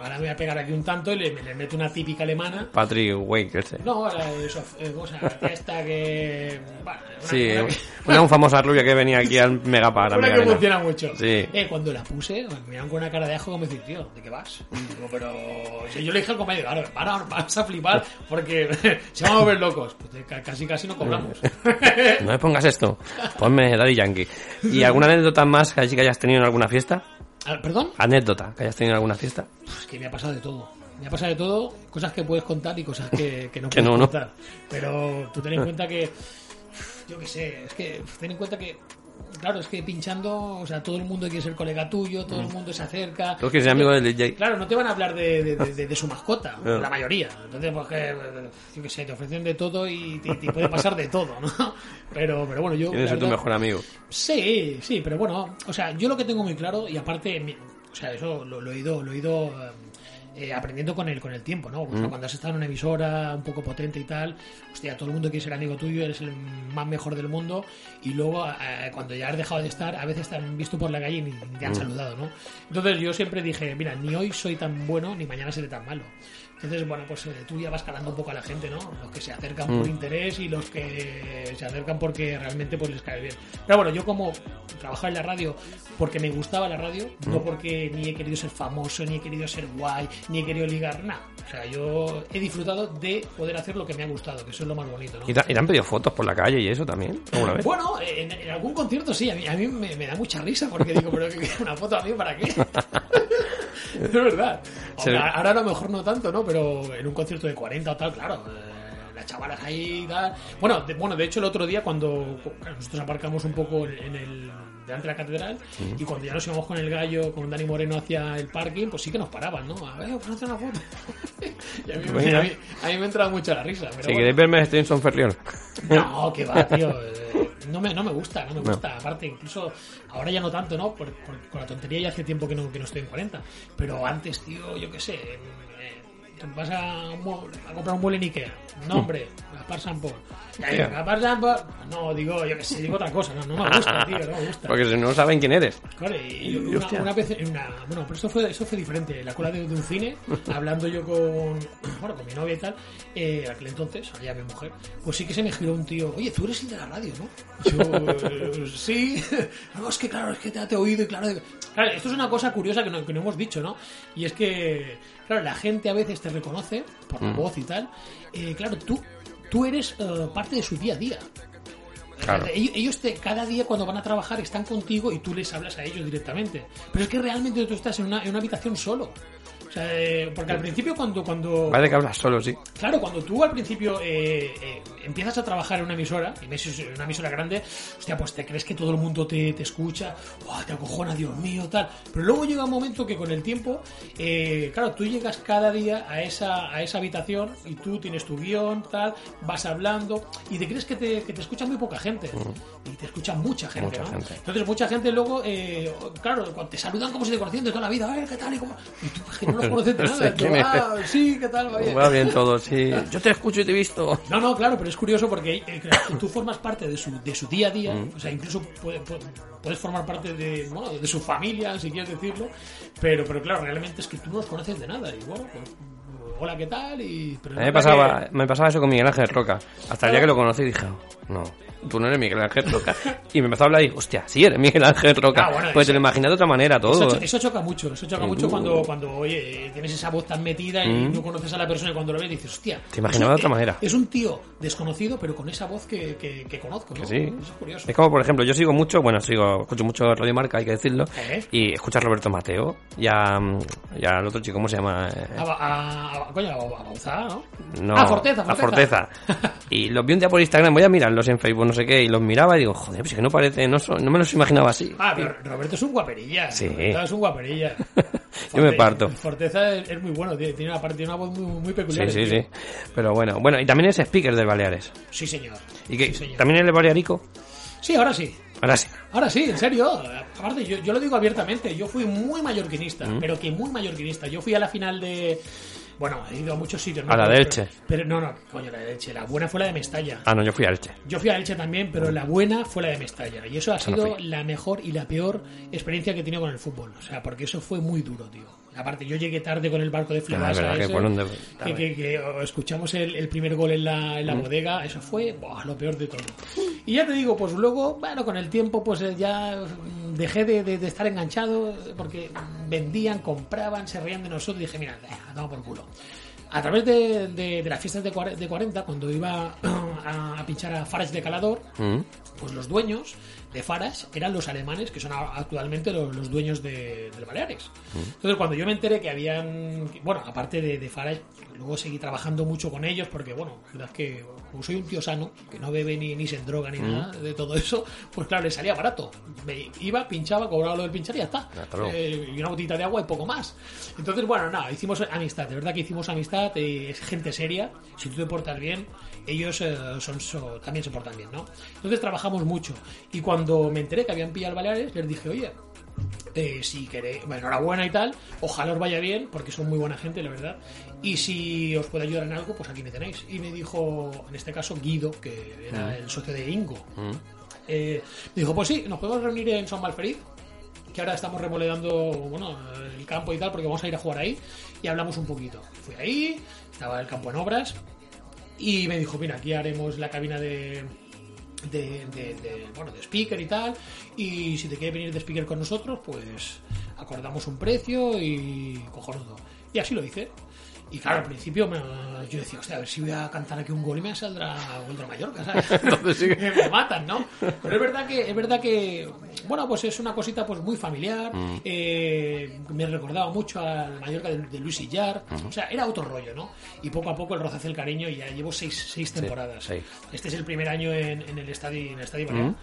ahora voy a pegar aquí un tanto y le, le meto una típica alemana. Patrick Wake, ese. No, ahora eso, eh, ¿cómo se llama? Esta que... bueno, una- Sí, *laughs* una que- una famosa rubia que venía aquí al Megapar. Una que Megarena. funciona mucho. Sí. Eh, cuando la puse, me miraron con una cara de ajo como decir, tío, ¿de qué vas? Digo, pero... si yo le dije al compañero, claro, para, vas a flipar porque *laughs* se van a volver locos. Pues eh, ca- casi casi no cobramos. *laughs* No me pongas esto. Ponme Daddy Yankee. ¿Y alguna anécdota más que así que hayas tenido en alguna fiesta? Ah, ¿Perdón? Anécdota que hayas tenido en alguna fiesta. Es que me ha pasado de todo. Me ha pasado de todo, cosas que puedes contar y cosas que, que no *laughs* Que puedes no, ¿no? contar. Pero tú ten en *laughs* cuenta que, yo qué sé, es que ten en cuenta que, claro, es que pinchando, o sea, todo el mundo quiere ser colega tuyo, todo el mundo se acerca. Amigos del DJ. Claro, no te van a hablar de, de- de- de- su mascota, *laughs* la mayoría. Entonces, pues que, yo qué sé, te ofrecen de todo y te, te puede pasar de todo, ¿no? *laughs* Pero, pero bueno, yo... La ser tu mejor amigo. Sí, sí, pero bueno, o sea, yo lo que tengo muy claro, y aparte, o sea, eso lo, lo he ido, lo he ido eh, aprendiendo con el, con el tiempo, ¿no? O sea, Mm. Cuando has estado en una emisora un poco potente y tal, hostia, todo el mundo quiere ser amigo tuyo, eres el más mejor del mundo, y luego, eh, cuando ya has dejado de estar, a veces te han visto por la calle y ni te han Mm. saludado, ¿no? Entonces yo siempre dije, mira, ni hoy soy tan bueno, ni mañana seré tan malo. Entonces, bueno, pues eh, tú ya vas calando un poco a la gente, ¿no? Los que se acercan por Mm. interés y los que se acercan porque realmente pues les cae bien. Pero bueno, yo como trabajaba en la radio porque me gustaba la radio, no Mm. porque ni he querido ser famoso, ni he querido ser guay, ni he querido ligar, nada. O sea, yo he disfrutado de poder hacer lo que me ha gustado, que eso es lo más bonito, ¿no? ¿Y te, han pedido fotos por la calle y eso también? ¿Alguna vez? Bueno, en, en algún concierto sí, a mí, a mí me, me da mucha risa porque digo, pero ¿qué- *laughs* una foto a mí para qué? *laughs* es verdad. Ahora, ahora a lo mejor no tanto, ¿no? Pero en un concierto de 40 o tal, claro. eh, Las chavalas ahí y tal. Bueno de, bueno, de hecho el otro día cuando nosotros aparcamos un poco en el delante de la catedral Mm. y cuando ya nos íbamos con el gallo, con Dani Moreno hacia el parking, pues sí que nos paraban, ¿no? A ver, pues hacer una foto. y a mí, me- a mí- a mí me entraba mucha la risa. Pero si bueno. queréis verme, estoy en Son Ferriol. No, que va, tío. *laughs* eh, No me, no me gusta, no me No. gusta. Aparte, incluso ahora ya no tanto, ¿no? Por, por- con la tontería ya hace tiempo que no, que no estoy en 40. Pero antes, tío, yo qué sé. Vas a, comprar un mueble en Ikea. No, hombre, Gaspar. Hostia. Gaspar. No, digo, yo qué sé, digo otra cosa. No, no me gusta, tío, no me gusta. Porque si no saben quién eres. Claro, y Y, una, vez una. Bueno, pero esto fue, esto fue diferente. En la cola de, de un cine, *laughs* hablando yo con. Bueno, con mi novia y tal, eh, aquel entonces, allá mi mujer, pues sí que se me giró un tío. Oye, tú eres el de la radio, ¿no? Yo, *laughs* eh, sí. *laughs* No, es que claro, es que te, te he oído y claro. Claro, esto es una cosa curiosa que no, que no hemos dicho, ¿no? Y es que, claro, la gente a veces te reconoce por la Mm. voz y tal. Eh, claro, tú, tú eres eh, parte de su día a día. Claro. Ellos, ellos te, cada día cuando van a trabajar están contigo y tú les hablas a ellos directamente. Pero es que realmente tú estás en una, en una habitación solo. O sea, eh, porque al principio cuando... cuando Vale que hablas solo, sí. Claro, cuando tú al principio eh, eh, empiezas a trabajar en una emisora, y en una emisora grande, hostia, pues te crees que todo el mundo te, te escucha, ¡buah, te acojona, Dios mío, tal. Pero luego llega un momento que con el tiempo, claro, tú llegas cada día a esa, a esa habitación y tú tienes tu guion, tal, vas hablando, y te crees que te, que te escucha muy poca gente. Y te escucha mucha gente, Mucha ¿no? gente. Entonces mucha gente luego, claro, te saludan como si te conocían de toda la vida, "Eh, ¿qué tal? Y, cómo? y tú es que no los conoces de No nada. sé es. "Ah, sí, ¿qué tal? Va bien". Va bien todo, sí. *laughs* Yo te escucho y te he visto. No, no, claro, pero es curioso porque eh, tú formas parte de su, de su día a día, Mm. o sea, incluso puede- puede- puedes formar parte de, bueno, de su familia, si quieres decirlo, pero, pero claro, realmente es que tú no los conoces de nada, y bueno, pues, hola, ¿qué tal? Y, pero me pasaba, que- me pasaba eso con Miguel Ángel Roca. Hasta el día que lo conocí dije, no, tú no eres Miguel Ángel Roca. Y me empezó a hablar y, hostia, sí eres Miguel Ángel Roca. Ah, bueno, pues te lo imaginas de otra manera todo. Eso, ¿eh? eso choca mucho, eso choca Uh. mucho cuando, cuando oye, tienes esa voz tan metida y Mm. no conoces a la persona y cuando lo ves dices, hostia. Te imaginaba de otra manera. Es un tío desconocido, pero con esa voz que, que, que conozco, ¿no? Que sí. Eso es curioso. Es como, por ejemplo, yo sigo mucho, bueno, sigo, escucho mucho Radio Marca, hay que decirlo, ¿Eh? y escucho a Roberto Mateo y a, y al otro chico, ¿cómo se llama? A, a, a- coño, a, a Bauzá, ¿no? No, Ah, Forteza, a Forteza. Forteza. Y los vi un día por Instagram, voy a mirarlos en Facebook, no sé qué, y los miraba y digo, joder, pues es que no parece, no, son- no me los imaginaba así. Ah, pero Roberto es un guaperilla. Sí. Roberto es un guaperilla. *laughs* Yo me parto. Forteza es, es muy bueno, tiene, tiene una, tiene una voz muy, muy peculiar. Sí, sí, tío. sí. Pero bueno, bueno, y también es speaker de Baleares. Sí, señor. ¿Y que Sí, señor. también eres balearico? Sí, ahora sí. Ahora sí. Ahora sí, en serio. Aparte, yo, yo lo digo abiertamente. Yo fui muy mallorquinista, Mm. pero que muy mallorquinista. Yo fui a la final de. Bueno, he ido a muchos sitios. A la de Elche. Pero no, no, coño, la de Elche. La buena fue la de Mestalla. Ah, no, yo fui a Elche. Yo fui a Elche también, pero la buena fue la de Mestalla. Y eso ha sido la mejor y la peor experiencia que he tenido con el fútbol. O sea, porque eso fue muy duro, tío. Aparte, yo llegué tarde con el barco de Ah, es verdad que de- que, que- que, oh, escuchamos el, el primer gol en la, en la Mm. bodega. Eso fue buah, lo peor de todo. Y ya te digo, pues luego, bueno, con el tiempo, pues eh, ya dejé de, de- de estar enganchado porque vendían, compraban, se reían de nosotros. Y dije, mira, damos por culo. A través de, de- las fiestas de cuare- de 40, cuando iba *clears throat* a, a pinchar a Farage de Calador, Mm. pues los dueños de Faras eran los alemanes, que son actualmente los, los dueños de, del Baleares. Entonces, cuando yo me enteré que habían. Bueno, aparte de, de Farage, luego seguí trabajando mucho con ellos, porque, bueno, la verdad es que, como soy un tío sano, que no bebe ni, ni se droga ni Mm. nada de todo eso, pues claro, le salía barato. Me iba, pinchaba, cobraba lo del pinchar y ya está. Eh, y una botita de agua y poco más. Entonces, bueno, nada, hicimos amistad, de verdad que hicimos amistad, eh, es gente seria, si tú te portas bien, ellos eh, son, so- también se portan bien, ¿no? Entonces trabajamos mucho. Y cuando me enteré que habían pillado el Baleares, les dije, oye, eh, si queréis, bueno, enhorabuena y tal, ojalá os vaya bien, porque son muy buena gente, la verdad. Y si os puedo ayudar en algo, pues aquí me tenéis. Y me dijo, en este caso, Guido, que era Mm. el socio de Ingo, Mm. eh, me dijo, pues sí, nos podemos reunir en San Malferit, que ahora estamos remodelando bueno, el campo y tal, porque vamos a ir a jugar ahí, y hablamos un poquito. Fui ahí, estaba el campo en obras, y me dijo, mira, aquí haremos la cabina de, de, de- de, bueno, de speaker y tal, y si te quieres venir de speaker con nosotros, pues acordamos un precio y cojonudo. Y así lo hice. Y claro, al principio me- yo decía, hostia, a ver si voy a cantar aquí un gol y me saldrá gol de Mallorca, ¿sabes? *laughs* Entonces sí *laughs* me matan, ¿no? Pero es verdad que, es verdad que, bueno, pues es una cosita pues muy familiar. Mm. eh, me recordaba mucho al Mallorca de, de Luis Illar. O sea, era otro rollo, ¿no? Y poco a poco el roce hace el cariño y ya llevo seis, seis Sí, temporadas. Este es el primer año en, en el estadio, en el estadio. Mm.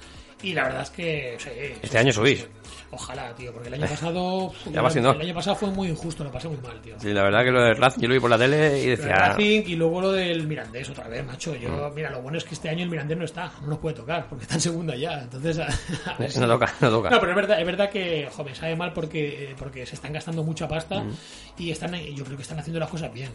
Y la verdad es que, sí, Este sí, año subís. Ojalá, tío, porque el año pasado. Ya va siendo. El año pasado fue muy injusto, lo pasé muy mal, tío. Sí, la verdad que lo de Racing yo lo vi por la tele y decía... del Racing y luego lo del Mirandés otra vez, macho. Yo, Mm. mira, lo bueno es que este año el Mirandés no está, no nos puede tocar, porque está en segunda ya. Entonces, a- *laughs* a ver si- No toca, no toca. No, pero es verdad, es verdad que, joder, sabe mal porque, eh, porque se están gastando mucha pasta Mm. y están, yo creo que están haciendo las cosas bien.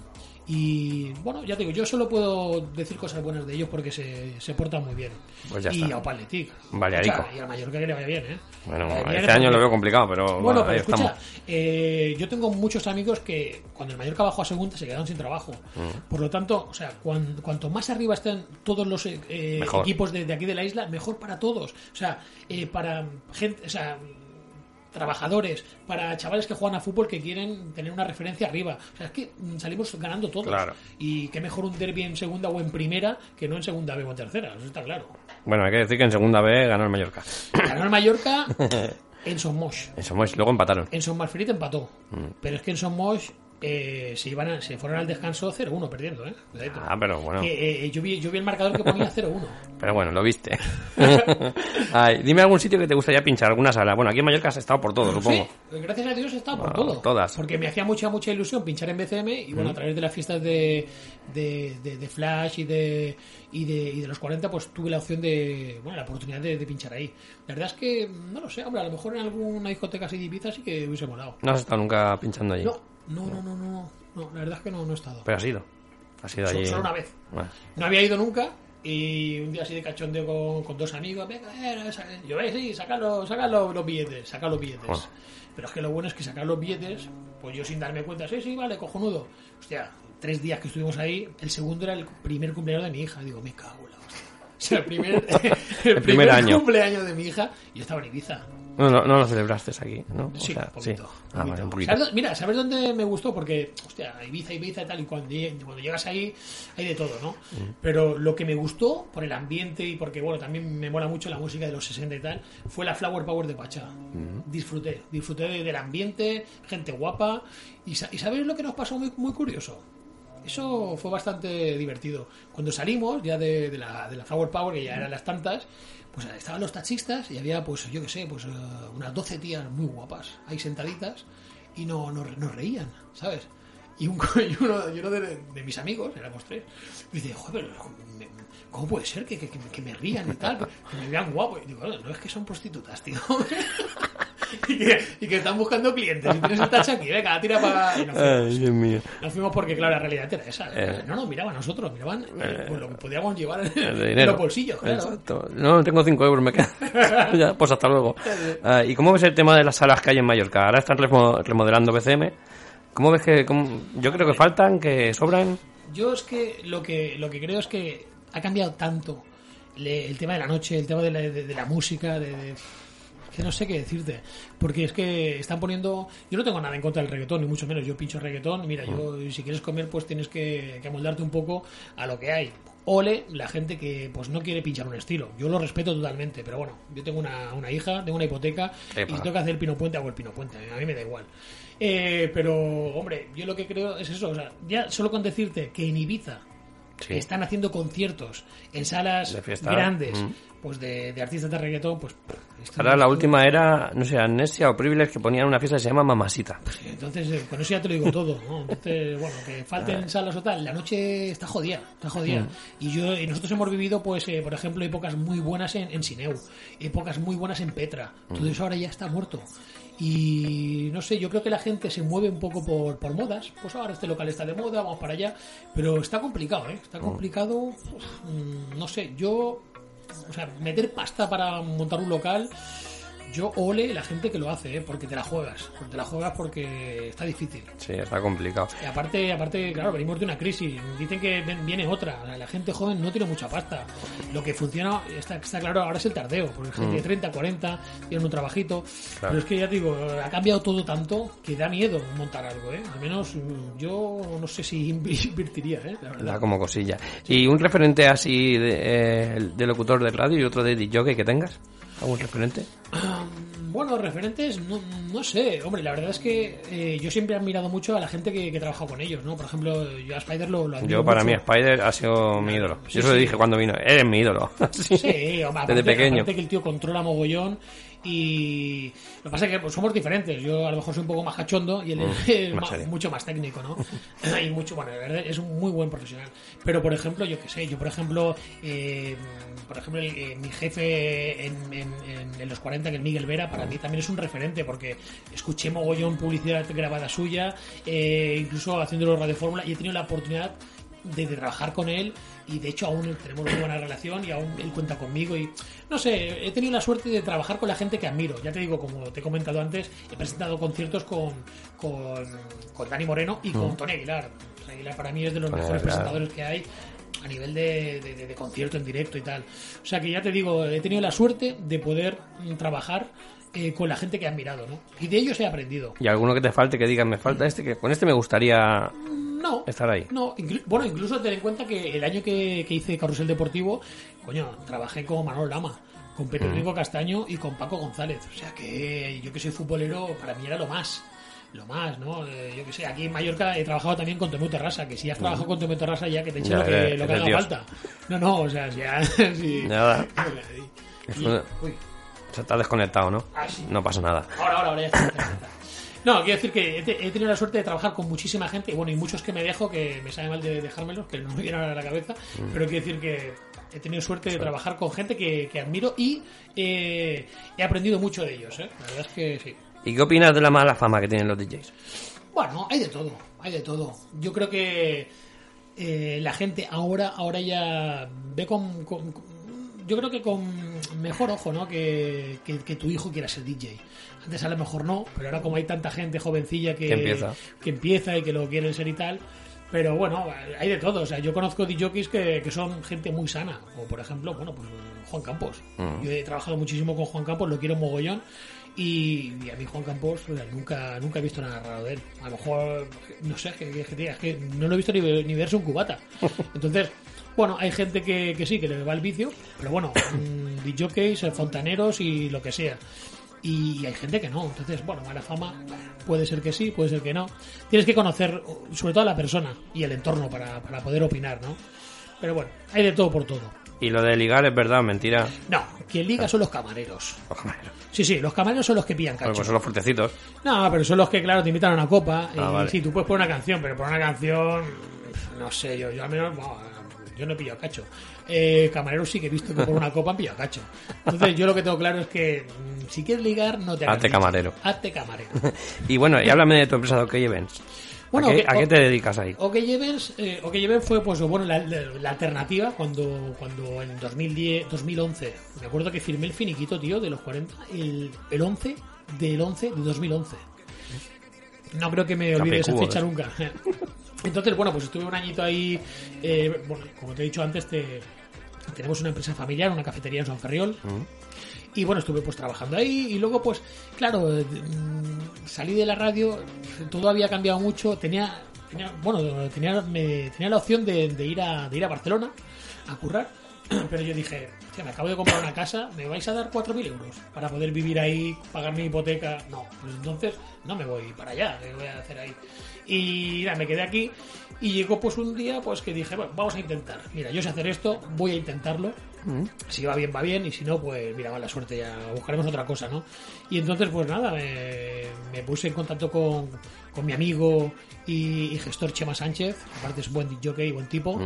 Y bueno, ya te digo, yo solo puedo decir cosas buenas de ellos porque se, se portan muy bien. Pues ya y está. a. O sea, y al Mallorca que le vaya bien, ¿eh? Bueno, Eh, este año lo veo complicado, pero bueno, pero ahí escucha, estamos. eh, yo tengo muchos amigos que cuando el Mallorca bajó a segunda se quedaron sin trabajo. Mm. Por lo tanto, o sea, cuan- cuanto más arriba estén todos los eh, eh, equipos de, de aquí de la isla, mejor para todos. O sea, eh, para gente, o sea, trabajadores, para chavales que juegan a fútbol que quieren tener una referencia arriba. O sea, es que mm, salimos ganando todos. Claro. Y qué mejor un derby en segunda o en primera que no en segunda B o en tercera. Eso está claro. Bueno, hay que decir que en segunda B ganó el Mallorca. Ganó el Mallorca *laughs* en Somos. En Somos, luego empataron. En Son Malferit empató. Mm. Pero es que en Somos eh, se, iban a- se fueron al descanso 0-1 perdiendo, ¿eh? Ah, pero bueno. Que, eh, yo, vi, yo vi el marcador que ponía 0-1. *laughs* Pero bueno, lo viste. *laughs* Ay, dime algún sitio que te gustaría pinchar, alguna sala. Bueno, aquí en Mallorca has estado por todo, supongo. Sí, gracias a Dios he estado por todo. todas. Porque me hacía mucha, mucha ilusión pinchar en BCM y bueno, Mm. a través de las fiestas de, de, de- de Flash y de, y de y de los 40, pues tuve la opción de, bueno, la oportunidad de, de pinchar ahí. La verdad es que, no lo sé, hombre, a lo mejor en alguna discoteca así de Ibiza sí que hubiese molado. No has estado nunca pinchando allí. No, no, no, no, no, no, la verdad es que no, no he estado. Pero has ido. Has ido allí. solo una vez. Bueno. No había ido nunca y un día así de cachondeo con, con dos amigos, venga, eh, yo veis, sí, sacar los, sacar los, billetes, sacar los billetes. Bueno. Pero es que lo bueno es que sacar los billetes, pues yo sin darme cuenta, sí, sí, vale, cojonudo. Hostia, tres días que estuvimos ahí, el segundo era el primer cumpleaños de mi hija. Digo, me cago en la hostia. *laughs* O sea, el primer, *laughs* el primer año. cumpleaños de mi hija, y yo estaba en Ibiza. No, no, no lo celebraste aquí, ¿no? O Sí, sea, un poquito. Ah, vale, un poquito. ¿Sabes dó- mira, ¿sabes dónde me gustó? Porque, hostia, Ibiza, Ibiza y tal, y cuando, cuando llegas ahí hay de todo, ¿no? Mm. Pero lo que me gustó, por el ambiente y porque, bueno, también me mola mucho la música de los 60 y tal, fue la Flower Power de Pachá. Mm. Disfruté, disfruté de- del ambiente, gente guapa. ¿Y, ¿y sabes lo que nos pasó muy, muy curioso? Eso fue bastante divertido. Cuando salimos ya de, de la, de la Flower Power, que ya eran las tantas, pues estaban los taxistas y había, pues yo qué sé, pues eh, unas 12 tías muy guapas ahí sentaditas y no, no, no reían, ¿sabes? Y, un, *laughs* y uno, de, mis amigos, éramos tres, me dice, joder, me- ¿cómo puede ser que, que- que- me rían y tal? Que me vean guapo. Y digo, "No, no es que son prostitutas, tío. *laughs* *laughs* y, que, y que están buscando clientes. Y tienes el tacho aquí, venga, tira para. Y nos fuimos. Ay, Dios mío. Nos fuimos porque, claro, la realidad era esa. Eh. no, no, miraban a nosotros, miraban eh, pues lo que podíamos llevar en, los bolsillos, claro. Exacto. No, tengo 5 euros, me queda. *laughs* ya, pues hasta luego. *laughs* Ah, ¿Y cómo ves el tema de las salas que hay en Mallorca? Ahora están remo- remodelando BCM. ¿Cómo ves que.? cómo- Yo creo que faltan, que sobran. Yo es que lo que lo que creo es que ha cambiado tanto el tema de la noche, el tema de la, de- de la música, de, de- que no sé qué decirte, porque es que están poniendo, yo no tengo nada en contra del reggaetón ni mucho menos, yo pincho reggaetón, mira, yo si quieres comer pues tienes que, que amoldarte un poco a lo que hay. Ole la gente que pues no quiere pinchar un estilo. Yo lo respeto totalmente, pero bueno, yo tengo una, una hija, tengo una hipoteca y si tengo que hacer el pino puente hago el pino puente, a mí me da igual. Eh, pero hombre, yo lo que creo es eso, o sea, ya solo con decirte que en Ibiza Sí. están haciendo conciertos en salas grandes, Mm. pues de, de artistas de reggaetón, pues esto- Ahora la última era, no sé, Amnesia o Privilege que ponían una fiesta que se llama Mamasita. Entonces, eh, con eso ya te lo digo todo, ¿no? Entonces, *laughs* bueno, que falten salas o tal, la noche está jodida, está jodida. Mm. Y yo, y nosotros hemos vivido, pues, eh, por ejemplo, épocas muy buenas en, en Sineu, épocas muy buenas en Petra. Mm. Todo eso ahora ya está muerto. Y no sé, yo creo que la gente se mueve un poco por, por modas. Pues ahora este local está de moda, vamos para allá. Pero está complicado, ¿eh? Está complicado. uf, mm, no sé, yo. O sea, meter pasta para montar un local. Yo ole la gente que lo hace, ¿eh? porque te la juegas. Porque te la juegas porque está difícil. Sí, está complicado. Y aparte, aparte, claro, venimos de una crisis. Dicen que viene otra. La, la gente joven no tiene mucha pasta. Lo que funciona, está, está claro, ahora es el tardeo. Porque gente Mm. de 30, 40 tienen un trabajito. Claro. Pero es que ya te digo, ha cambiado todo tanto que da miedo montar algo, ¿eh? Al menos mm, yo no sé si inv- *laughs* invertiría, ¿eh? La verdad. Da como cosilla. ¿Y un referente así de, eh, de locutor de radio y otro de DJ que tengas? ¿Algún referente? *clears throat* Bueno, referentes, no, no sé. Hombre, la verdad es que eh, yo siempre he admirado mucho a la gente que, que trabaja con ellos, ¿no? Por ejemplo, yo a Spider lo, lo admiro Yo para mucho. mí Spider ha sido mi ídolo. Sí, Yo se lo sí. dije cuando vino. Eres mi ídolo. Sí. Hombre, *laughs* aparte, Desde pequeño. aparte que el tío controla mogollón y lo que pasa es que pues, somos diferentes. Yo a lo mejor soy un poco más cachondo y él Mm, es más ma- serio. mucho más técnico, ¿no? *laughs* y mucho, bueno, de verdad es un muy buen profesional. Pero por ejemplo, yo qué sé, yo por ejemplo, eh, por ejemplo, el- eh, mi jefe en, en- en- en los 40, que es Miguel Vera, para mí también es un referente porque escuché mogollón publicidad grabada suya, eh, incluso haciéndolo Radio Fórmula y he tenido la oportunidad de, trabajar con él y de hecho aún tenemos una buena relación y aún él cuenta conmigo y no sé, he tenido la suerte de trabajar con la gente que admiro. Ya te digo, como te he comentado antes, he presentado conciertos con, con, con Dani Moreno y con Mm. Tony Aguilar. Tony Aguilar para mí es de los Tony mejores Aguilar. presentadores que hay a nivel de, de- de- concierto en directo y tal. O sea que ya te digo, he tenido la suerte de poder mm, trabajar eh, con la gente que he admirado, ¿no? Y de ellos he aprendido. Y alguno que te falte, que digas, me falta este, que con este me gustaría No. estar ahí. No, inclu- bueno, incluso ten en cuenta que el año que, que hice Carrusel Deportivo, coño, trabajé con Manolo Lama, con Pedro Mm. Rico Castaño y con Paco González. O sea que yo que soy futbolero, para mí era lo más. Lo más, ¿no? Eh, yo que sé, aquí en Mallorca he trabajado también con Tomeu Terrasa, que si has trabajado con Tomeu Terrasa ya que te eche Ya, lo que, lo que haga Dios. falta. No, no, o sea, ya... *laughs* sí. Nada. *laughs* Es Y- una- uy. Se está desconectado, ¿no? Ah, sí. No pasa nada. Ahora, ahora, ahora ya está. ya está, ya está. No, quiero decir que he, te- he tenido la suerte de trabajar con muchísima gente, y bueno, y muchos que me dejo, que me sabe mal de dejármelos, que no me vienen a la cabeza, Mm. pero quiero decir que he tenido suerte de trabajar con gente que, que admiro y eh, he aprendido mucho de ellos, ¿eh? La verdad es que sí. ¿Y qué opinas de la mala fama que tienen los DJs? Bueno, hay de todo, hay de todo. Yo creo que eh, la gente ahora, ahora ya ve con, con- con- yo creo que con mejor ojo, ¿no? Que, que- que tu hijo quiera ser DJ. Antes a lo mejor no, pero ahora como hay tanta gente jovencilla que, Que empieza. que empieza y que lo quieren ser y tal. Pero bueno, hay de todo. O sea, yo conozco DJs que, que son gente muy sana. Como por ejemplo, bueno, pues Juan Campos. Mm. Yo he trabajado muchísimo con Juan Campos, lo quiero mogollón. Y, y a mí Juan Campos o sea, nunca, nunca he visto nada raro de él. A lo mejor, no sé, que, que- que- es que no lo he visto ni, ni verse un cubata. Entonces, *laughs* bueno, hay gente que, que sí, que le va el vicio, pero bueno, *coughs* mm, DJs, eh, fontaneros y lo que sea. Y hay gente que no. Entonces, bueno, mala fama puede ser que sí, puede ser que no. Tienes que conocer sobre todo a la persona y el entorno para, para poder opinar, ¿no? Pero bueno, hay de todo por todo. Y lo de ligar es verdad, mentira. No, quien liga son los camareros. Los camareros. Sí, sí, los camareros son los que pillan Bueno, cacho. pues son los fuertecitos. No, pero son los que, claro, te invitan a una copa. Ah, y vale. sí, tú puedes poner una canción, pero por una canción, no sé, yo, yo al menos, bueno, yo no he pillado cacho. Eh, camareros sí que he visto que por una copa han pillado cacho. Entonces yo lo que tengo claro es que mm, si quieres ligar, no te hagas Hazte camarero. Hazte camarero. *laughs* Y bueno, y háblame de tu empresa de OK Events. Bueno, ¿A, qué, OK- a qué te dedicas ahí? OK Events, eh, OK Events fue pues bueno la, la- la alternativa cuando cuando en 2010 2011 me acuerdo que firmé el finiquito tío de los 40 el, el 11 del 11 de 2011 no creo que me olvide esa Capecubo, fecha ¿eh? nunca *laughs* entonces bueno pues estuve un añito ahí eh, bueno como te he dicho antes te- tenemos una empresa familiar una cafetería en San Ferriol. Y bueno, estuve pues trabajando ahí y luego pues, claro, eh, mm, salí de la radio, todo había cambiado mucho, tenía, tenía bueno, tenía, me- tenía la opción de, de ir a, de ir a Barcelona a currar, pero yo dije, "Hostia, me acabo de comprar una casa, ¿me vais a dar 4.000 euros para poder vivir ahí, pagar mi hipoteca? No, pues entonces no me voy para allá, ¿qué voy a hacer ahí? Y nada, me quedé aquí y llegó pues un día pues que dije, bueno, vamos a intentar, mira, yo sé hacer esto, voy a intentarlo, si va bien, va bien, y si no, pues mira, mala suerte, ya buscaremos otra cosa, ¿no? Y entonces, pues nada, me, me puse en contacto con, con mi amigo y, y gestor Chema Sánchez, aparte es buen jockey, buen tipo,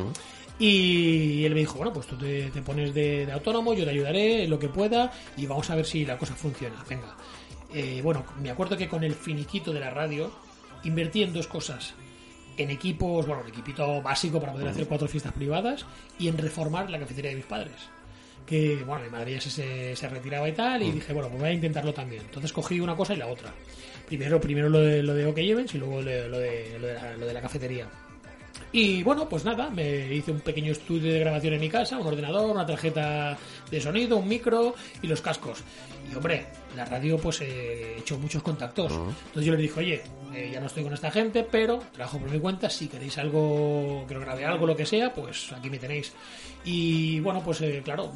y él me dijo, bueno, pues tú te, te pones de, de autónomo, yo te ayudaré en lo que pueda y vamos a ver si la cosa funciona, venga. Eh, bueno, me acuerdo que con el finiquito de la radio invertí en dos cosas. En equipos, bueno, un equipito básico para poder hacer cuatro fiestas privadas y en reformar la cafetería de mis padres que bueno, mi madre ya se, retiraba y tal, y dije, bueno, pues voy a intentarlo también. Entonces cogí una cosa y la otra. Primero, primero lo de lo de OK Events y luego lo de, lo de, lo de la, lo de la cafetería. Y bueno, pues nada, me hice un pequeño estudio de grabación en mi casa, un ordenador, una tarjeta de sonido, un micro y los cascos. Y hombre, la radio pues eh, he hecho muchos contactos. Entonces yo les dije, oye, eh, ya no estoy con esta gente, pero trabajo por mi cuenta, si queréis algo, que lo grabe algo, lo que sea, pues aquí me tenéis. Y bueno, pues eh, claro,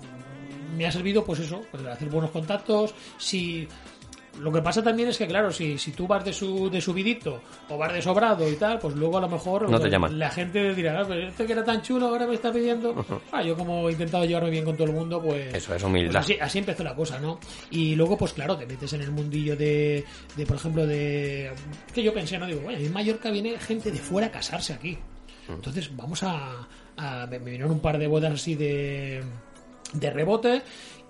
me ha servido pues eso, pues hacer buenos contactos, si lo que pasa también es que, claro, si, si tú vas de, su, de subidito o vas de sobrado y tal, pues luego a lo mejor No te llaman. la gente dirá, ah, pero este que era tan chulo ahora me está pidiendo. *laughs* Ah, yo como he intentado llevarme bien con todo el mundo, pues... Eso es pues humildad. así, así empezó la cosa, ¿no? Y luego, pues claro, te metes en el mundillo de, de por ejemplo, de... Que yo pensé, ¿no? Digo, bueno, en Mallorca viene gente de fuera a casarse aquí. Entonces vamos a... me vinieron un par de bodas así de, de rebote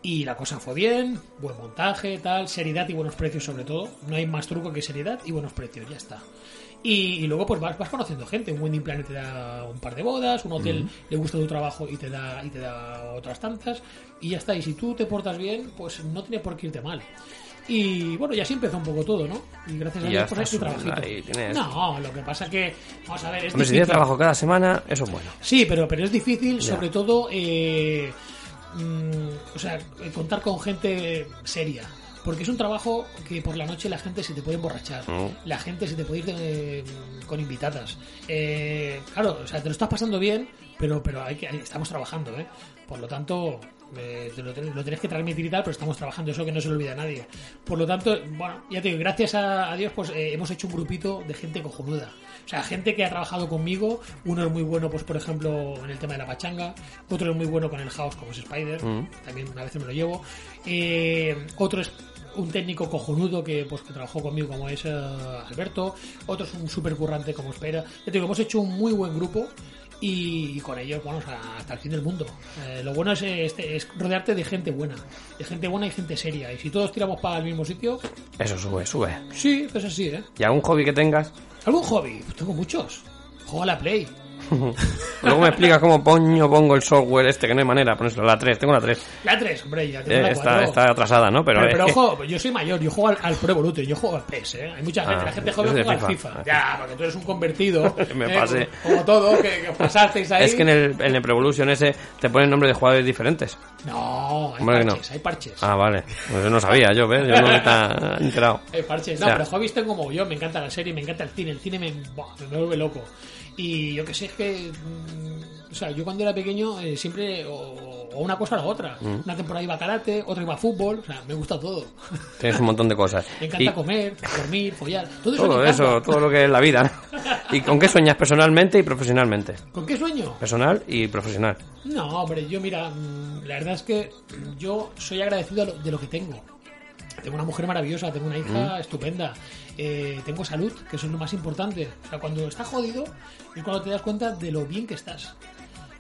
y la cosa fue bien, buen montaje, tal, seriedad y buenos precios sobre todo. No hay más truco que seriedad y buenos precios, ya está. Y, y luego pues vas, vas conociendo gente. Un Wedding Planet te da un par de bodas, un hotel le gusta tu trabajo y te da y te da otras tantas y ya está. Y si tú te portas bien, pues no tiene por qué irte mal. Y bueno, y así empezó un poco todo, ¿no? Y gracias a Dios ya pues estás, trabajito. tienes- No, lo que pasa que vamos a ver, es Hombre, si tienes trabajo cada semana, eso es bueno. Sí, pero, pero es difícil, Ya. sobre todo, eh, mm, o sea, eh, contar con gente seria. Porque es un trabajo que por la noche la gente se te puede emborrachar. Mm. La gente se te puede ir de- con invitadas. Eh, claro, o sea, te lo estás pasando bien, pero, pero hay que, estamos trabajando, ¿eh? Por lo tanto, eh, te lo, lo tienes que transmitir y tal, pero estamos trabajando, eso que no se lo olvida a nadie. Por lo tanto, bueno, ya te digo, gracias a, a Dios, pues eh, hemos hecho un grupito de gente cojonuda. O sea, gente que ha trabajado conmigo, uno es muy bueno, pues por ejemplo, en el tema de la pachanga, otro es muy bueno con el house, como es Spider, Mm. también una vez me lo llevo, Eh, otro es un técnico cojonudo que pues que trabajó conmigo como es eh, Alberto, otro es un super currante como espera. Ya te digo, hemos hecho un muy buen grupo y, con ellos, bueno, hasta el fin del mundo. Eh, lo bueno es, este, es rodearte de gente buena, de gente buena y gente seria. Y si todos tiramos para el mismo sitio, Eso sube, sube. sí, pues así, ¿eh? ¿Y algún hobby que tengas? ¿Algún hobby? Pues tengo muchos. Juego a la Play. *laughs* Luego me explicas cómo poño pongo el software este, que no hay manera ponérselo. La 3, tengo la 3. La 3, hombre, ya tengo Eh, la está, 4. está atrasada, ¿no? Pero, Pero, pero ojo, yo soy mayor, yo juego al, al Pro Evolution, yo juego al PES, ¿eh? Hay mucha gente, Ah, la gente joven juega al FIFA. FIFA. Ya, porque tú eres un convertido. *laughs* Me ¿eh? pasé. Como, como todo, que, que pasasteis ahí. Es que en el, en el Pro Evolution ese te ponen nombre de jugadores diferentes. No, hay Hombre, que no. parches, hay parches. Ah, vale. Pues yo no sabía, yo, ¿ves? Yo no estaba enterado. Hay parches. O No, sea, pero hobbies tengo como yo, me encanta la serie, me encanta el cine, el cine me, me vuelve loco. Y yo que sé, es que. mm, o sea, yo cuando era pequeño eh, siempre. O, o una cosa o la otra. Mm. Una temporada iba a karate, otra iba a fútbol. O sea, me gusta todo. Tienes un montón de cosas. *laughs* Me encanta Y comer, dormir, follar. Todo eso. todo eso, todo lo que es la vida. ¿Y con qué sueñas personalmente y profesionalmente? ¿Con qué sueño? Personal y profesional. No, hombre, yo mira, mm, la verdad es que yo soy agradecido de lo, de lo que tengo. Tengo una mujer maravillosa, tengo una hija Mm. estupenda, eh, tengo salud, que eso es lo más importante. O sea, cuando estás jodido es cuando te das cuenta de lo bien que estás.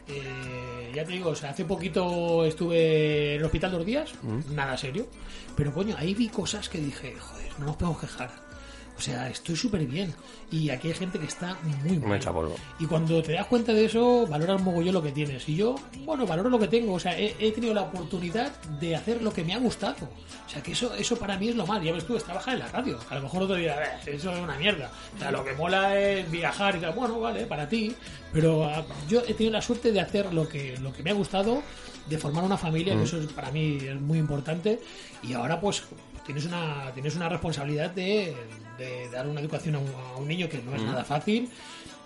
Eh, ya te digo, o sea, hace poquito estuve en el hospital dos días, Mm. nada serio. Pero coño, ahí vi cosas que dije, joder, no nos podemos quejar. O sea, estoy súper bien. Y aquí hay gente que está muy mal. Y cuando te das cuenta de eso, valoras mogollón lo que tienes. Y yo, bueno, valoro lo que tengo. O sea, he, he tenido la oportunidad de hacer lo que me ha gustado. O sea, que eso eso para mí es lo más. Ya ves tú, es trabajar en la radio. A lo mejor otro día, "Eh, eso es una mierda. O sea, lo que mola es viajar y tal. Bueno, vale, para ti. Pero ah, yo he tenido la suerte de hacer lo que, lo que me ha gustado, de formar una familia, Mm. que eso es, para mí es muy importante. Y ahora, pues, tienes una, tienes una responsabilidad de, de dar una educación a un, a un niño que no es Mm. nada fácil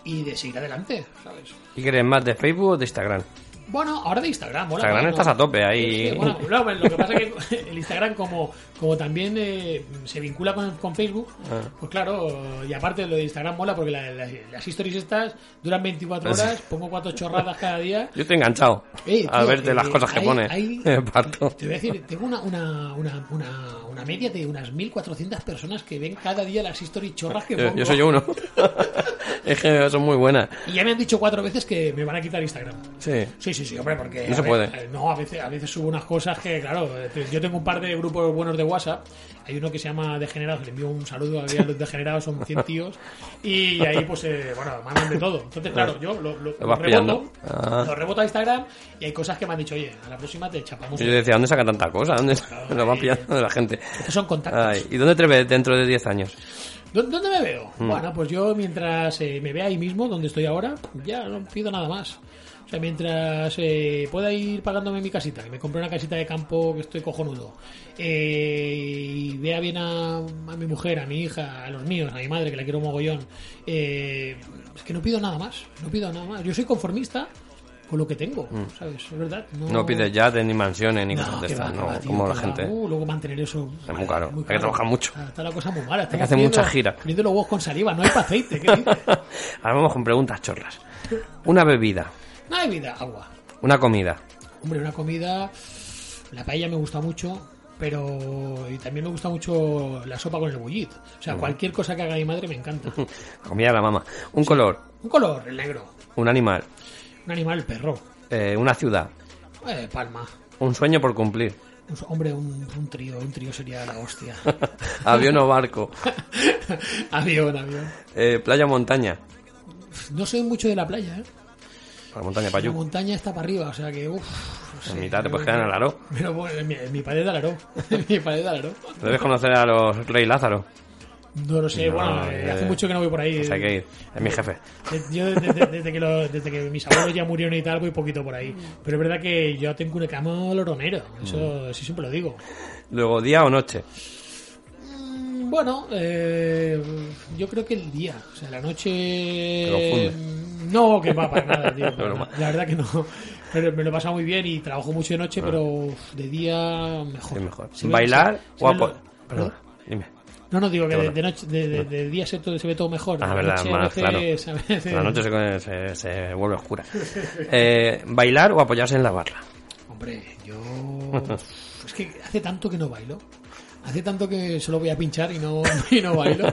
y de seguir adelante, ¿sabes? ¿Y quieres más de Facebook o de Instagram? Bueno, ahora de Instagram, mola Instagram estás a tope ahí. Sí, bueno, no, lo que pasa es que el Instagram, como, como también eh, se vincula con, con Facebook, Ah. pues claro, y aparte lo de Instagram mola porque la- la- las stories estas duran 24 Pues- horas, pongo cuatro chorradas cada día. Yo estoy enganchado Eh, a verte las eh, cosas que hay- *laughs* parto. Te voy a decir, tengo una, una, una, una, una media de unas 1.400 personas que ven cada día las stories chorras que pongo. yo soy uno. *laughs* *laughs* es que son muy buenas. Y ya me han dicho cuatro veces que me van a quitar Instagram. Sí. Sí, sí, sí, hombre, porque... No se puede. eh, No, a veces, a veces subo unas cosas que, claro, yo tengo un par de grupos buenos de WhatsApp. Hay uno que se llama Degenerados, le envío un saludo a los Degenerados, son 100 tíos. Y ahí, pues, eh, bueno, mandan de todo. Entonces, claro, yo lo, lo, Lo reboto. Ah. lo reboto a Instagram y hay cosas que me han dicho, oye, a la próxima te chapamos. Y yo decía, ¿dónde saca tanta cosa? ¿Dónde *laughs* lo va pillando de la gente? Estos son contactos. Ay, ¿Y dónde te ves dentro de 10 años? ¿Dó- ¿Dónde me veo? Mm. Bueno, pues yo mientras eh, me vea ahí mismo, donde estoy ahora, ya no pido nada más. O sea, mientras eh, pueda ir pagándome mi casita, que me compré una casita de campo que estoy cojonudo, eh, y vea bien a, a mi mujer, a mi hija, a los míos, a mi madre, que la quiero mogollón, eh, es que no pido nada más, no pido nada más. Yo soy conformista con lo que tengo, Mm. ¿sabes? Es verdad. No, No pides yates ni mansiones ni No, cosas de que estas, que no, va, tío, como la que gente. Uh, luego mantener eso Es muy caro, muy hay que trabajar mucho. Está, está la cosa muy mala. que estamos hacer friendo- mucha gira. friendo los huevos con saliva, no hay pa' aceite. ¿qué *laughs* dices? Ahora vamos con preguntas chorras. Una bebida, No hay vida, agua. una comida, Hombre, una comida. La paella me gusta mucho, pero. Y también me gusta mucho la sopa con el bullit. O sea, Mm. cualquier cosa que haga mi madre me encanta. *laughs* comida de la mamá, un color, Un color, el negro. un animal, Un animal, el perro. eh, una ciudad, Eh, palma. un sueño por cumplir, Un- hombre, un, un trío. Un trío sería la hostia. *laughs* avión o barco, *laughs* avión, avión. eh, playa o montaña. No soy mucho de la playa, ¿eh? La montaña La Payú. montaña está para arriba, o sea que, uff. En mitad te puedes quedar en el aro. *laughs* Pero bueno, en mi, en mi pared de Alaró. *laughs* En mi pared de Alaró. Debes conocer a los Rey Lázaro. No lo sé, No, bueno, eh, hace mucho que no voy por ahí. Pues hay que ir. Es mi jefe. Eh, Yo desde, desde- desde que lo- desde que mis abuelos ya murieron y tal, voy poquito por ahí. Pero es verdad que yo tengo una cama loronero. Eso sí siempre lo digo. Luego, día o noche. Bueno, eh, yo creo que el día. O sea, la noche. No, que va para nada, tío. *laughs* La verdad que no. Pero me lo he pasado muy bien y trabajo mucho de noche, Ah. pero de día mejor. Mejor. Ve- Bailar se o lo- Perdón, dime. No, no, digo que de, noche, de, de- de día se, ve todo mejor. Ah, verdad, noche más claro. veces- La noche se, se- se vuelve oscura. Eh, ¿Bailar o apoyarse en la barra? Hombre, yo. *laughs* es que hace tanto que no bailo. Hace tanto que solo voy a pinchar y no, *laughs* y no bailo.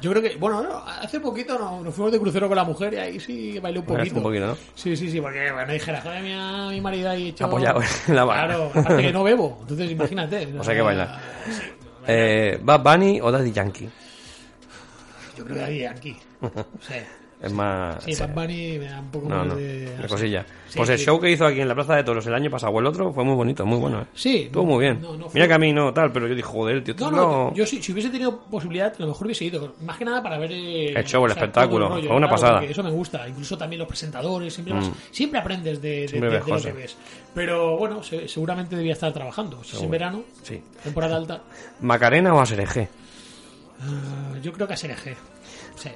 Yo creo que, bueno, no, hace poquito no- nos fuimos de crucero con la mujer y ahí sí bailé un poquito. un poquito, ¿no? Sí, sí, sí, porque bueno, dijera, joder, mi, mi marido ahí hecho. Apoyado en la barra. Claro, aparte que no bebo, entonces imagínate. *laughs* O sea que bailar. *laughs* Eh, ¿Bad Bunny o Daddy Yankee? Yo creo que ahí aquí. Sí. Es más... Sí, Bad Bunny me da un poco No, más no, de. de cosilla. Sí, pues el sí. show que hizo aquí en la Plaza de Toros el año pasado o el otro fue muy bonito, muy bueno. ¿eh? Sí, Estuvo muy bien. no, Mira que a mí no tal, pero yo dije, joder, tío, esto No, yo si, si hubiese tenido posibilidad, a lo mejor hubiese ido. Más que nada para ver eh, El show, el espectáculo, fue una pasada. Eso me gusta. Incluso también los presentadores, siempre, vas- Mm. siempre aprendes de, de- de- lo que ves. Pero bueno, se- seguramente debía estar trabajando. Si es en verano, Sí. temporada alta, ¿Macarena o Asereje? ah, yo creo que a SRG. Sí.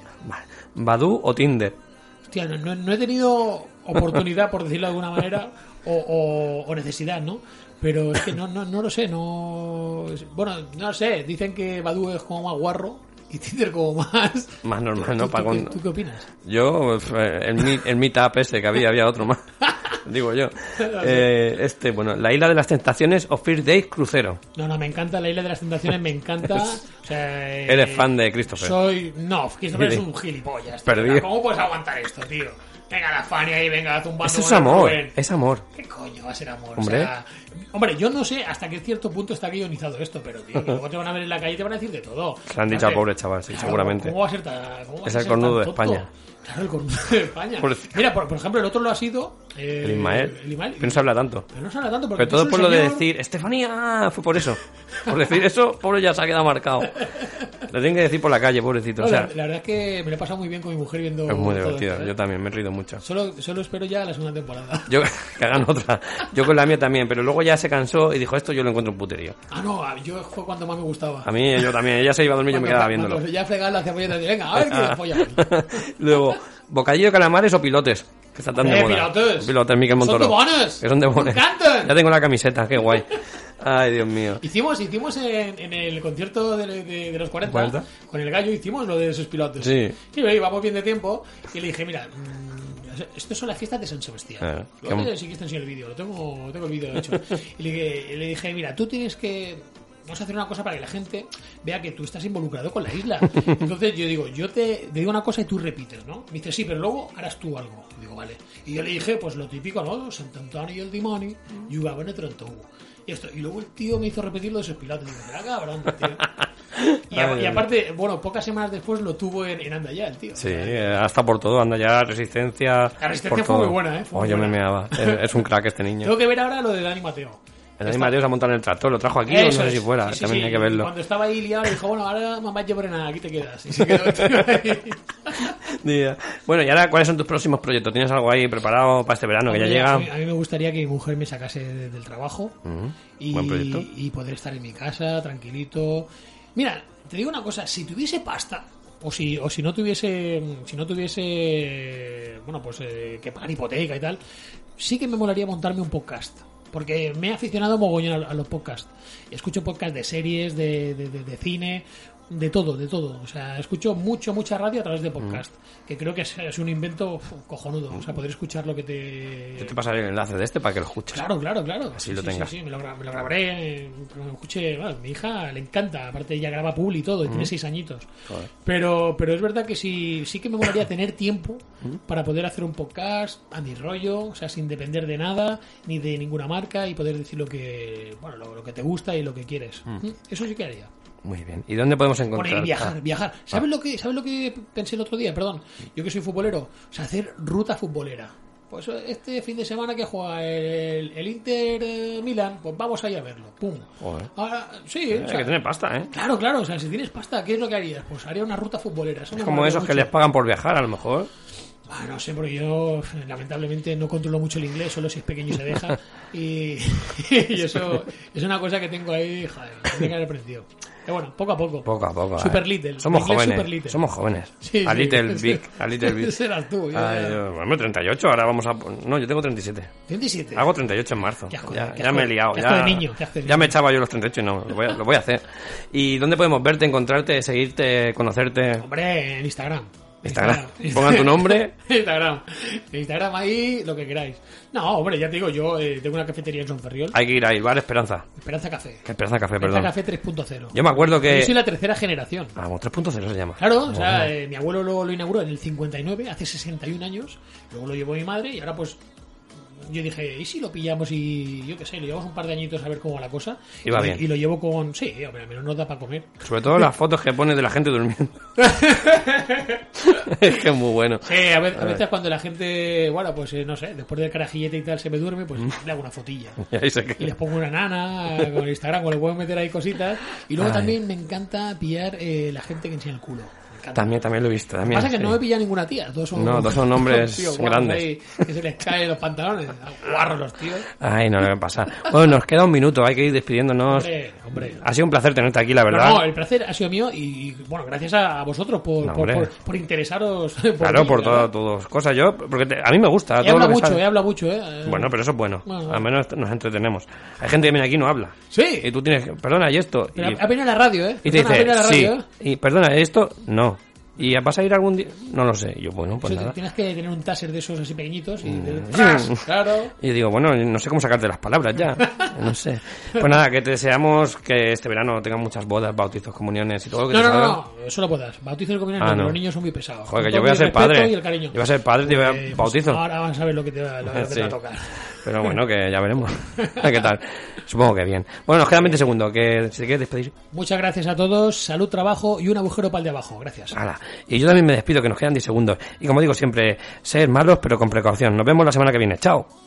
¿Badú o Tinder? Hostia, no, no- no he tenido oportunidad, por decirlo de alguna manera, o, o- o necesidad, ¿no? Pero es que no, no, no lo sé, no... Bueno, no lo sé, dicen que Badu es como más guarro y Tinder como más... Más normal, ¿no? ¿Tú, Pa' tú tú qué opinas? Yo, eh, el, mi- el meetup ese que había, había otro más. *laughs* Digo yo. *laughs* Eh, este, bueno, La Isla de las Tentaciones o First Days Crucero. No, no, me encanta la Isla de las Tentaciones, me encanta. *laughs* O sea, eh, Eres fan de Christopher. Soy. No, Christopher es un gilipollas. tío. Perdido. ¿Cómo puedes aguantar esto, tío? Venga, la Fanny ahí, venga, zumbando. Eso es amor, es amor. ¿Qué coño va a ser amor? Hombre. O sea, hombre, yo no sé hasta qué cierto punto está guionizado esto, pero tío, luego te van a ver en la calle y te van a decir de todo. Se han dicho Aparte, pobre chaval, sí, claro, seguramente. ¿Cómo va a ser tan, a Es el cornudo de? España. Claro, el cornudo de España. Mira, por, por ejemplo, el otro lo ha sido. Eh, El Ismael. El Ismael. Pero no se habla tanto. Pero no se habla tanto porque Pero todo por lo de decir, Estefanía, fue por eso. Por decir eso, pobre ya se ha quedado marcado. Lo tienen que decir por la calle, pobrecito. No, O sea, la, la verdad es que me lo he pasado muy bien con mi mujer viendo. es muy divertido. esto, ¿eh? Yo también me he reído mucho. Solo, solo espero ya la segunda temporada. *laughs* Yo, que hagan otra. Yo con la mía también, pero luego ya se cansó y dijo, esto yo lo encuentro un puterío. Ah, no, yo fue cuando más me gustaba. A mí, yo también. Ella se iba a dormir y yo me quedaba viéndolo. cuando ya fregar la cebolla y venga, a ver qué *laughs* folla. Luego, bocadillo de calamares o pilotes. Que está tan de Eh, moda. pilotes. Pilotes, Miquel Son Montoro. de bonos. Que son de Me bonos. encantan. Ya tengo la camiseta, qué guay. Ay, Dios mío. Hicimos, hicimos en, en el concierto de, de- de los 40, 40. con el gallo, hicimos lo de esos pilotos. Sí. Sí, pero íbamos bien de tiempo y le dije, mira, mm, esto son las fiestas de San Sebastián. Luego qué- te- sí que está en el vídeo, lo tengo, lo tengo el vídeo hecho. y le, le dije, mira, tú tienes que... Vamos a hacer una cosa para que la gente vea que tú estás involucrado con la isla. *laughs* Entonces yo digo, yo te, te digo una cosa y tú repites, ¿no? Me dice, sí, pero luego harás tú algo. Y digo, vale. Y yo le dije, pues lo típico, ¿no? Sant'Antonio y el dimoni, jugaban entre Trontou. Y esto. Y luego el tío me hizo repetir lo de pilotos. Y digo, cabrón, tío. *laughs* Y, a- Ay, y aparte, bueno, pocas semanas después lo tuvo en, en el tío. Sí, eh, hasta por todo, anda ya, resistencia. La resistencia fue todo. muy buena, ¿eh? Fue Oh, muy yo me buena. meaba. *laughs* Es, es un crack este niño. Tengo que ver ahora lo de Dani Mateo. El Dani Mateo se ha montado en el tractor, lo trajo aquí, o no sé si fuera. Sí, sí, También sí. hay que verlo. Cuando estaba ahí liado, dijo, bueno, ahora mamá llevaré nada, aquí te quedas. Y se quedó ahí. *laughs* Bueno, y ahora, ¿cuáles son tus próximos proyectos? ¿Tienes algo ahí preparado para este verano que ya llega? A mí, a mí me gustaría que mi mujer me sacase de- del trabajo y, Buen proyecto. y poder estar en mi casa, tranquilito. Mira, te digo una cosa, si tuviese pasta, o si, o si no tuviese, si no tuviese, bueno, pues eh, que pagar hipoteca y tal, sí que me molaría montarme un podcast. Porque me he aficionado mogollón a, a los podcasts. Escucho podcasts de series, de, de- de- de cine, de todo, de todo. O sea, escucho mucho, mucha radio a través de podcast. Que creo que es, es un invento uf, cojonudo. O sea, poder escuchar lo que te, Yo te pasaré el enlace de este para que lo escuches. Claro, claro, claro. Así Sí, lo sí, tengas. Sí, sí, me lo, me lo grabaré, eh, me escuché, bueno, mi hija le encanta, aparte ella graba publi y todo, y tiene Ujú. seis añitos. Joder. Pero, pero es verdad que sí, sí que me molaría *coughs* tener tiempo para poder hacer un podcast a mi rollo, o sea, sin depender de nada, ni de ninguna marca, y poder decir lo que, bueno, lo, lo que te gusta y lo que quieres. Mm. Mm, Eso sí que haría. Muy bien. ¿Y dónde podemos encontrar? y viajar, Ah, viajar. ¿Sabes lo que, sabes lo que pensé el otro día? Perdón. Yo que soy futbolero. O sea, hacer ruta futbolera. Pues este fin de semana que juega el, el Inter eh, Milan, pues vamos ahí a verlo. Pum. Joder. Ahora, sí, Hay o sea, que tener pasta, ¿eh? Claro, claro, o sea, si tienes pasta, ¿qué es lo que harías? Pues haría una ruta futbolera. Eso Es como esos que les pagan por viajar, a lo mejor. Ah, no sé, porque yo lamentablemente no controlo mucho el inglés, solo si es pequeño y se deja. y, *laughs* y *laughs* eso es una cosa que tengo ahí, joder, tendría que haber aprendido. Pero bueno, poco a poco. Poco a poco. Super eh. little. Somos inglés jóvenes. super little. Somos jóvenes. Sí, a sí. little *laughs* big. A little big. Ese eras tú, ya, Ay, yo- bueno, 38, ahora vamos a... No, yo tengo 37. 27. Hago 38 en marzo. Asco, ya qué ya me he liado. qué Ya, de niño, qué asco de ya me echaba yo los 38 y no, lo voy, a, lo voy a hacer. ¿Y dónde podemos verte, encontrarte, seguirte, conocerte? Hombre, en Instagram. *laughs* Instagram. Pongan tu nombre. *laughs* Instagram. Instagram ahí, lo que queráis. No, hombre, ya te digo, yo eh, tengo una cafetería en Sonferriol. Hay que ir ahí, Bar Esperanza. Esperanza Café. Esperanza Café, Esperanza perdón. Café 3.0. Yo me acuerdo que... Yo soy la tercera generación. Vamos, 3.0 se llama. Claro, o sea, eh, mi abuelo lo, lo inauguró en el 59, hace 61 años. Luego lo llevó mi madre y ahora pues yo dije, ¿y si lo pillamos y yo qué sé, lo llevamos un par de añitos a ver cómo va la cosa? Y va y, bien. y lo llevo con... Sí, hombre, al menos nos da para comer. Sobre todo las fotos que pone de la gente durmiendo. *laughs* es que es muy bueno. Sí, a veces, a veces cuando la gente, bueno, pues eh, no sé, después del carajillete y tal se me duerme, pues le hago una fotilla. *laughs* Y. Y les pongo una nana con el Instagram, o le puedo meter ahí cositas. Y luego Ay. también me encanta pillar eh, la gente que enseña el culo. Encanta. También, también lo he visto. Lo que También, pasa que sí. no me pilla ninguna tía, todos son, No, todos son hombres *laughs* grandes. ahí, que se les caen los pantalones, *laughs* guarros los tíos. Ay, no me pasa. Bueno, nos queda un minuto, hay que ir despidiéndonos. Hombre, hombre. Ha sido un placer tenerte aquí, la No, verdad. no, el placer ha sido mío y, bueno, gracias a vosotros por, No, por, hombre. por- por interesaros. *laughs* Por claro, mí, por todas tus cosas. Yo, porque te- a mí me gusta. He hablado mucho, he hablado mucho, eh. Bueno, pero eso es bueno. Bueno, Al menos nos entretenemos. Hay gente que viene aquí y no habla. Sí. Y tú tienes, que- perdona, ¿y esto? Pero y, a la radio, ¿eh? y te dice, a la sí. ¿eh? Y perdona, ¿esto? No. ¿Y vas a ir algún día? No lo sé. Yo, bueno, pues Eso, nada. Tienes que tener un taser de esos así pequeñitos y... Mm, ¡Tras! Claro. Y digo, bueno, no sé cómo sacarte las palabras ya. *laughs* No sé. Pues nada, que te deseamos que este verano tengan muchas bodas, bautizos, comuniones y todo lo que No, te no, salga. no, solo puedas. Bautizo y comunión, Ah, no, no. los niños son muy pesados. Joder, que yo voy a ser padre. Yo voy a ser padre y te voy a Pues, bautizo. ahora vas a ver lo que te va, lo que te va *laughs* a tocar. Pero bueno, que ya veremos. *laughs* ¿Qué tal? Supongo que bien. Bueno, nos quedan 20 segundos. Que si te quieres despedir. Muchas gracias a todos, salud, trabajo y un agujero para el de abajo. Gracias. Y yo también me despido, que nos quedan 10 segundos. Y como digo siempre, ser malos pero con precaución. Nos vemos la semana que viene. Chao.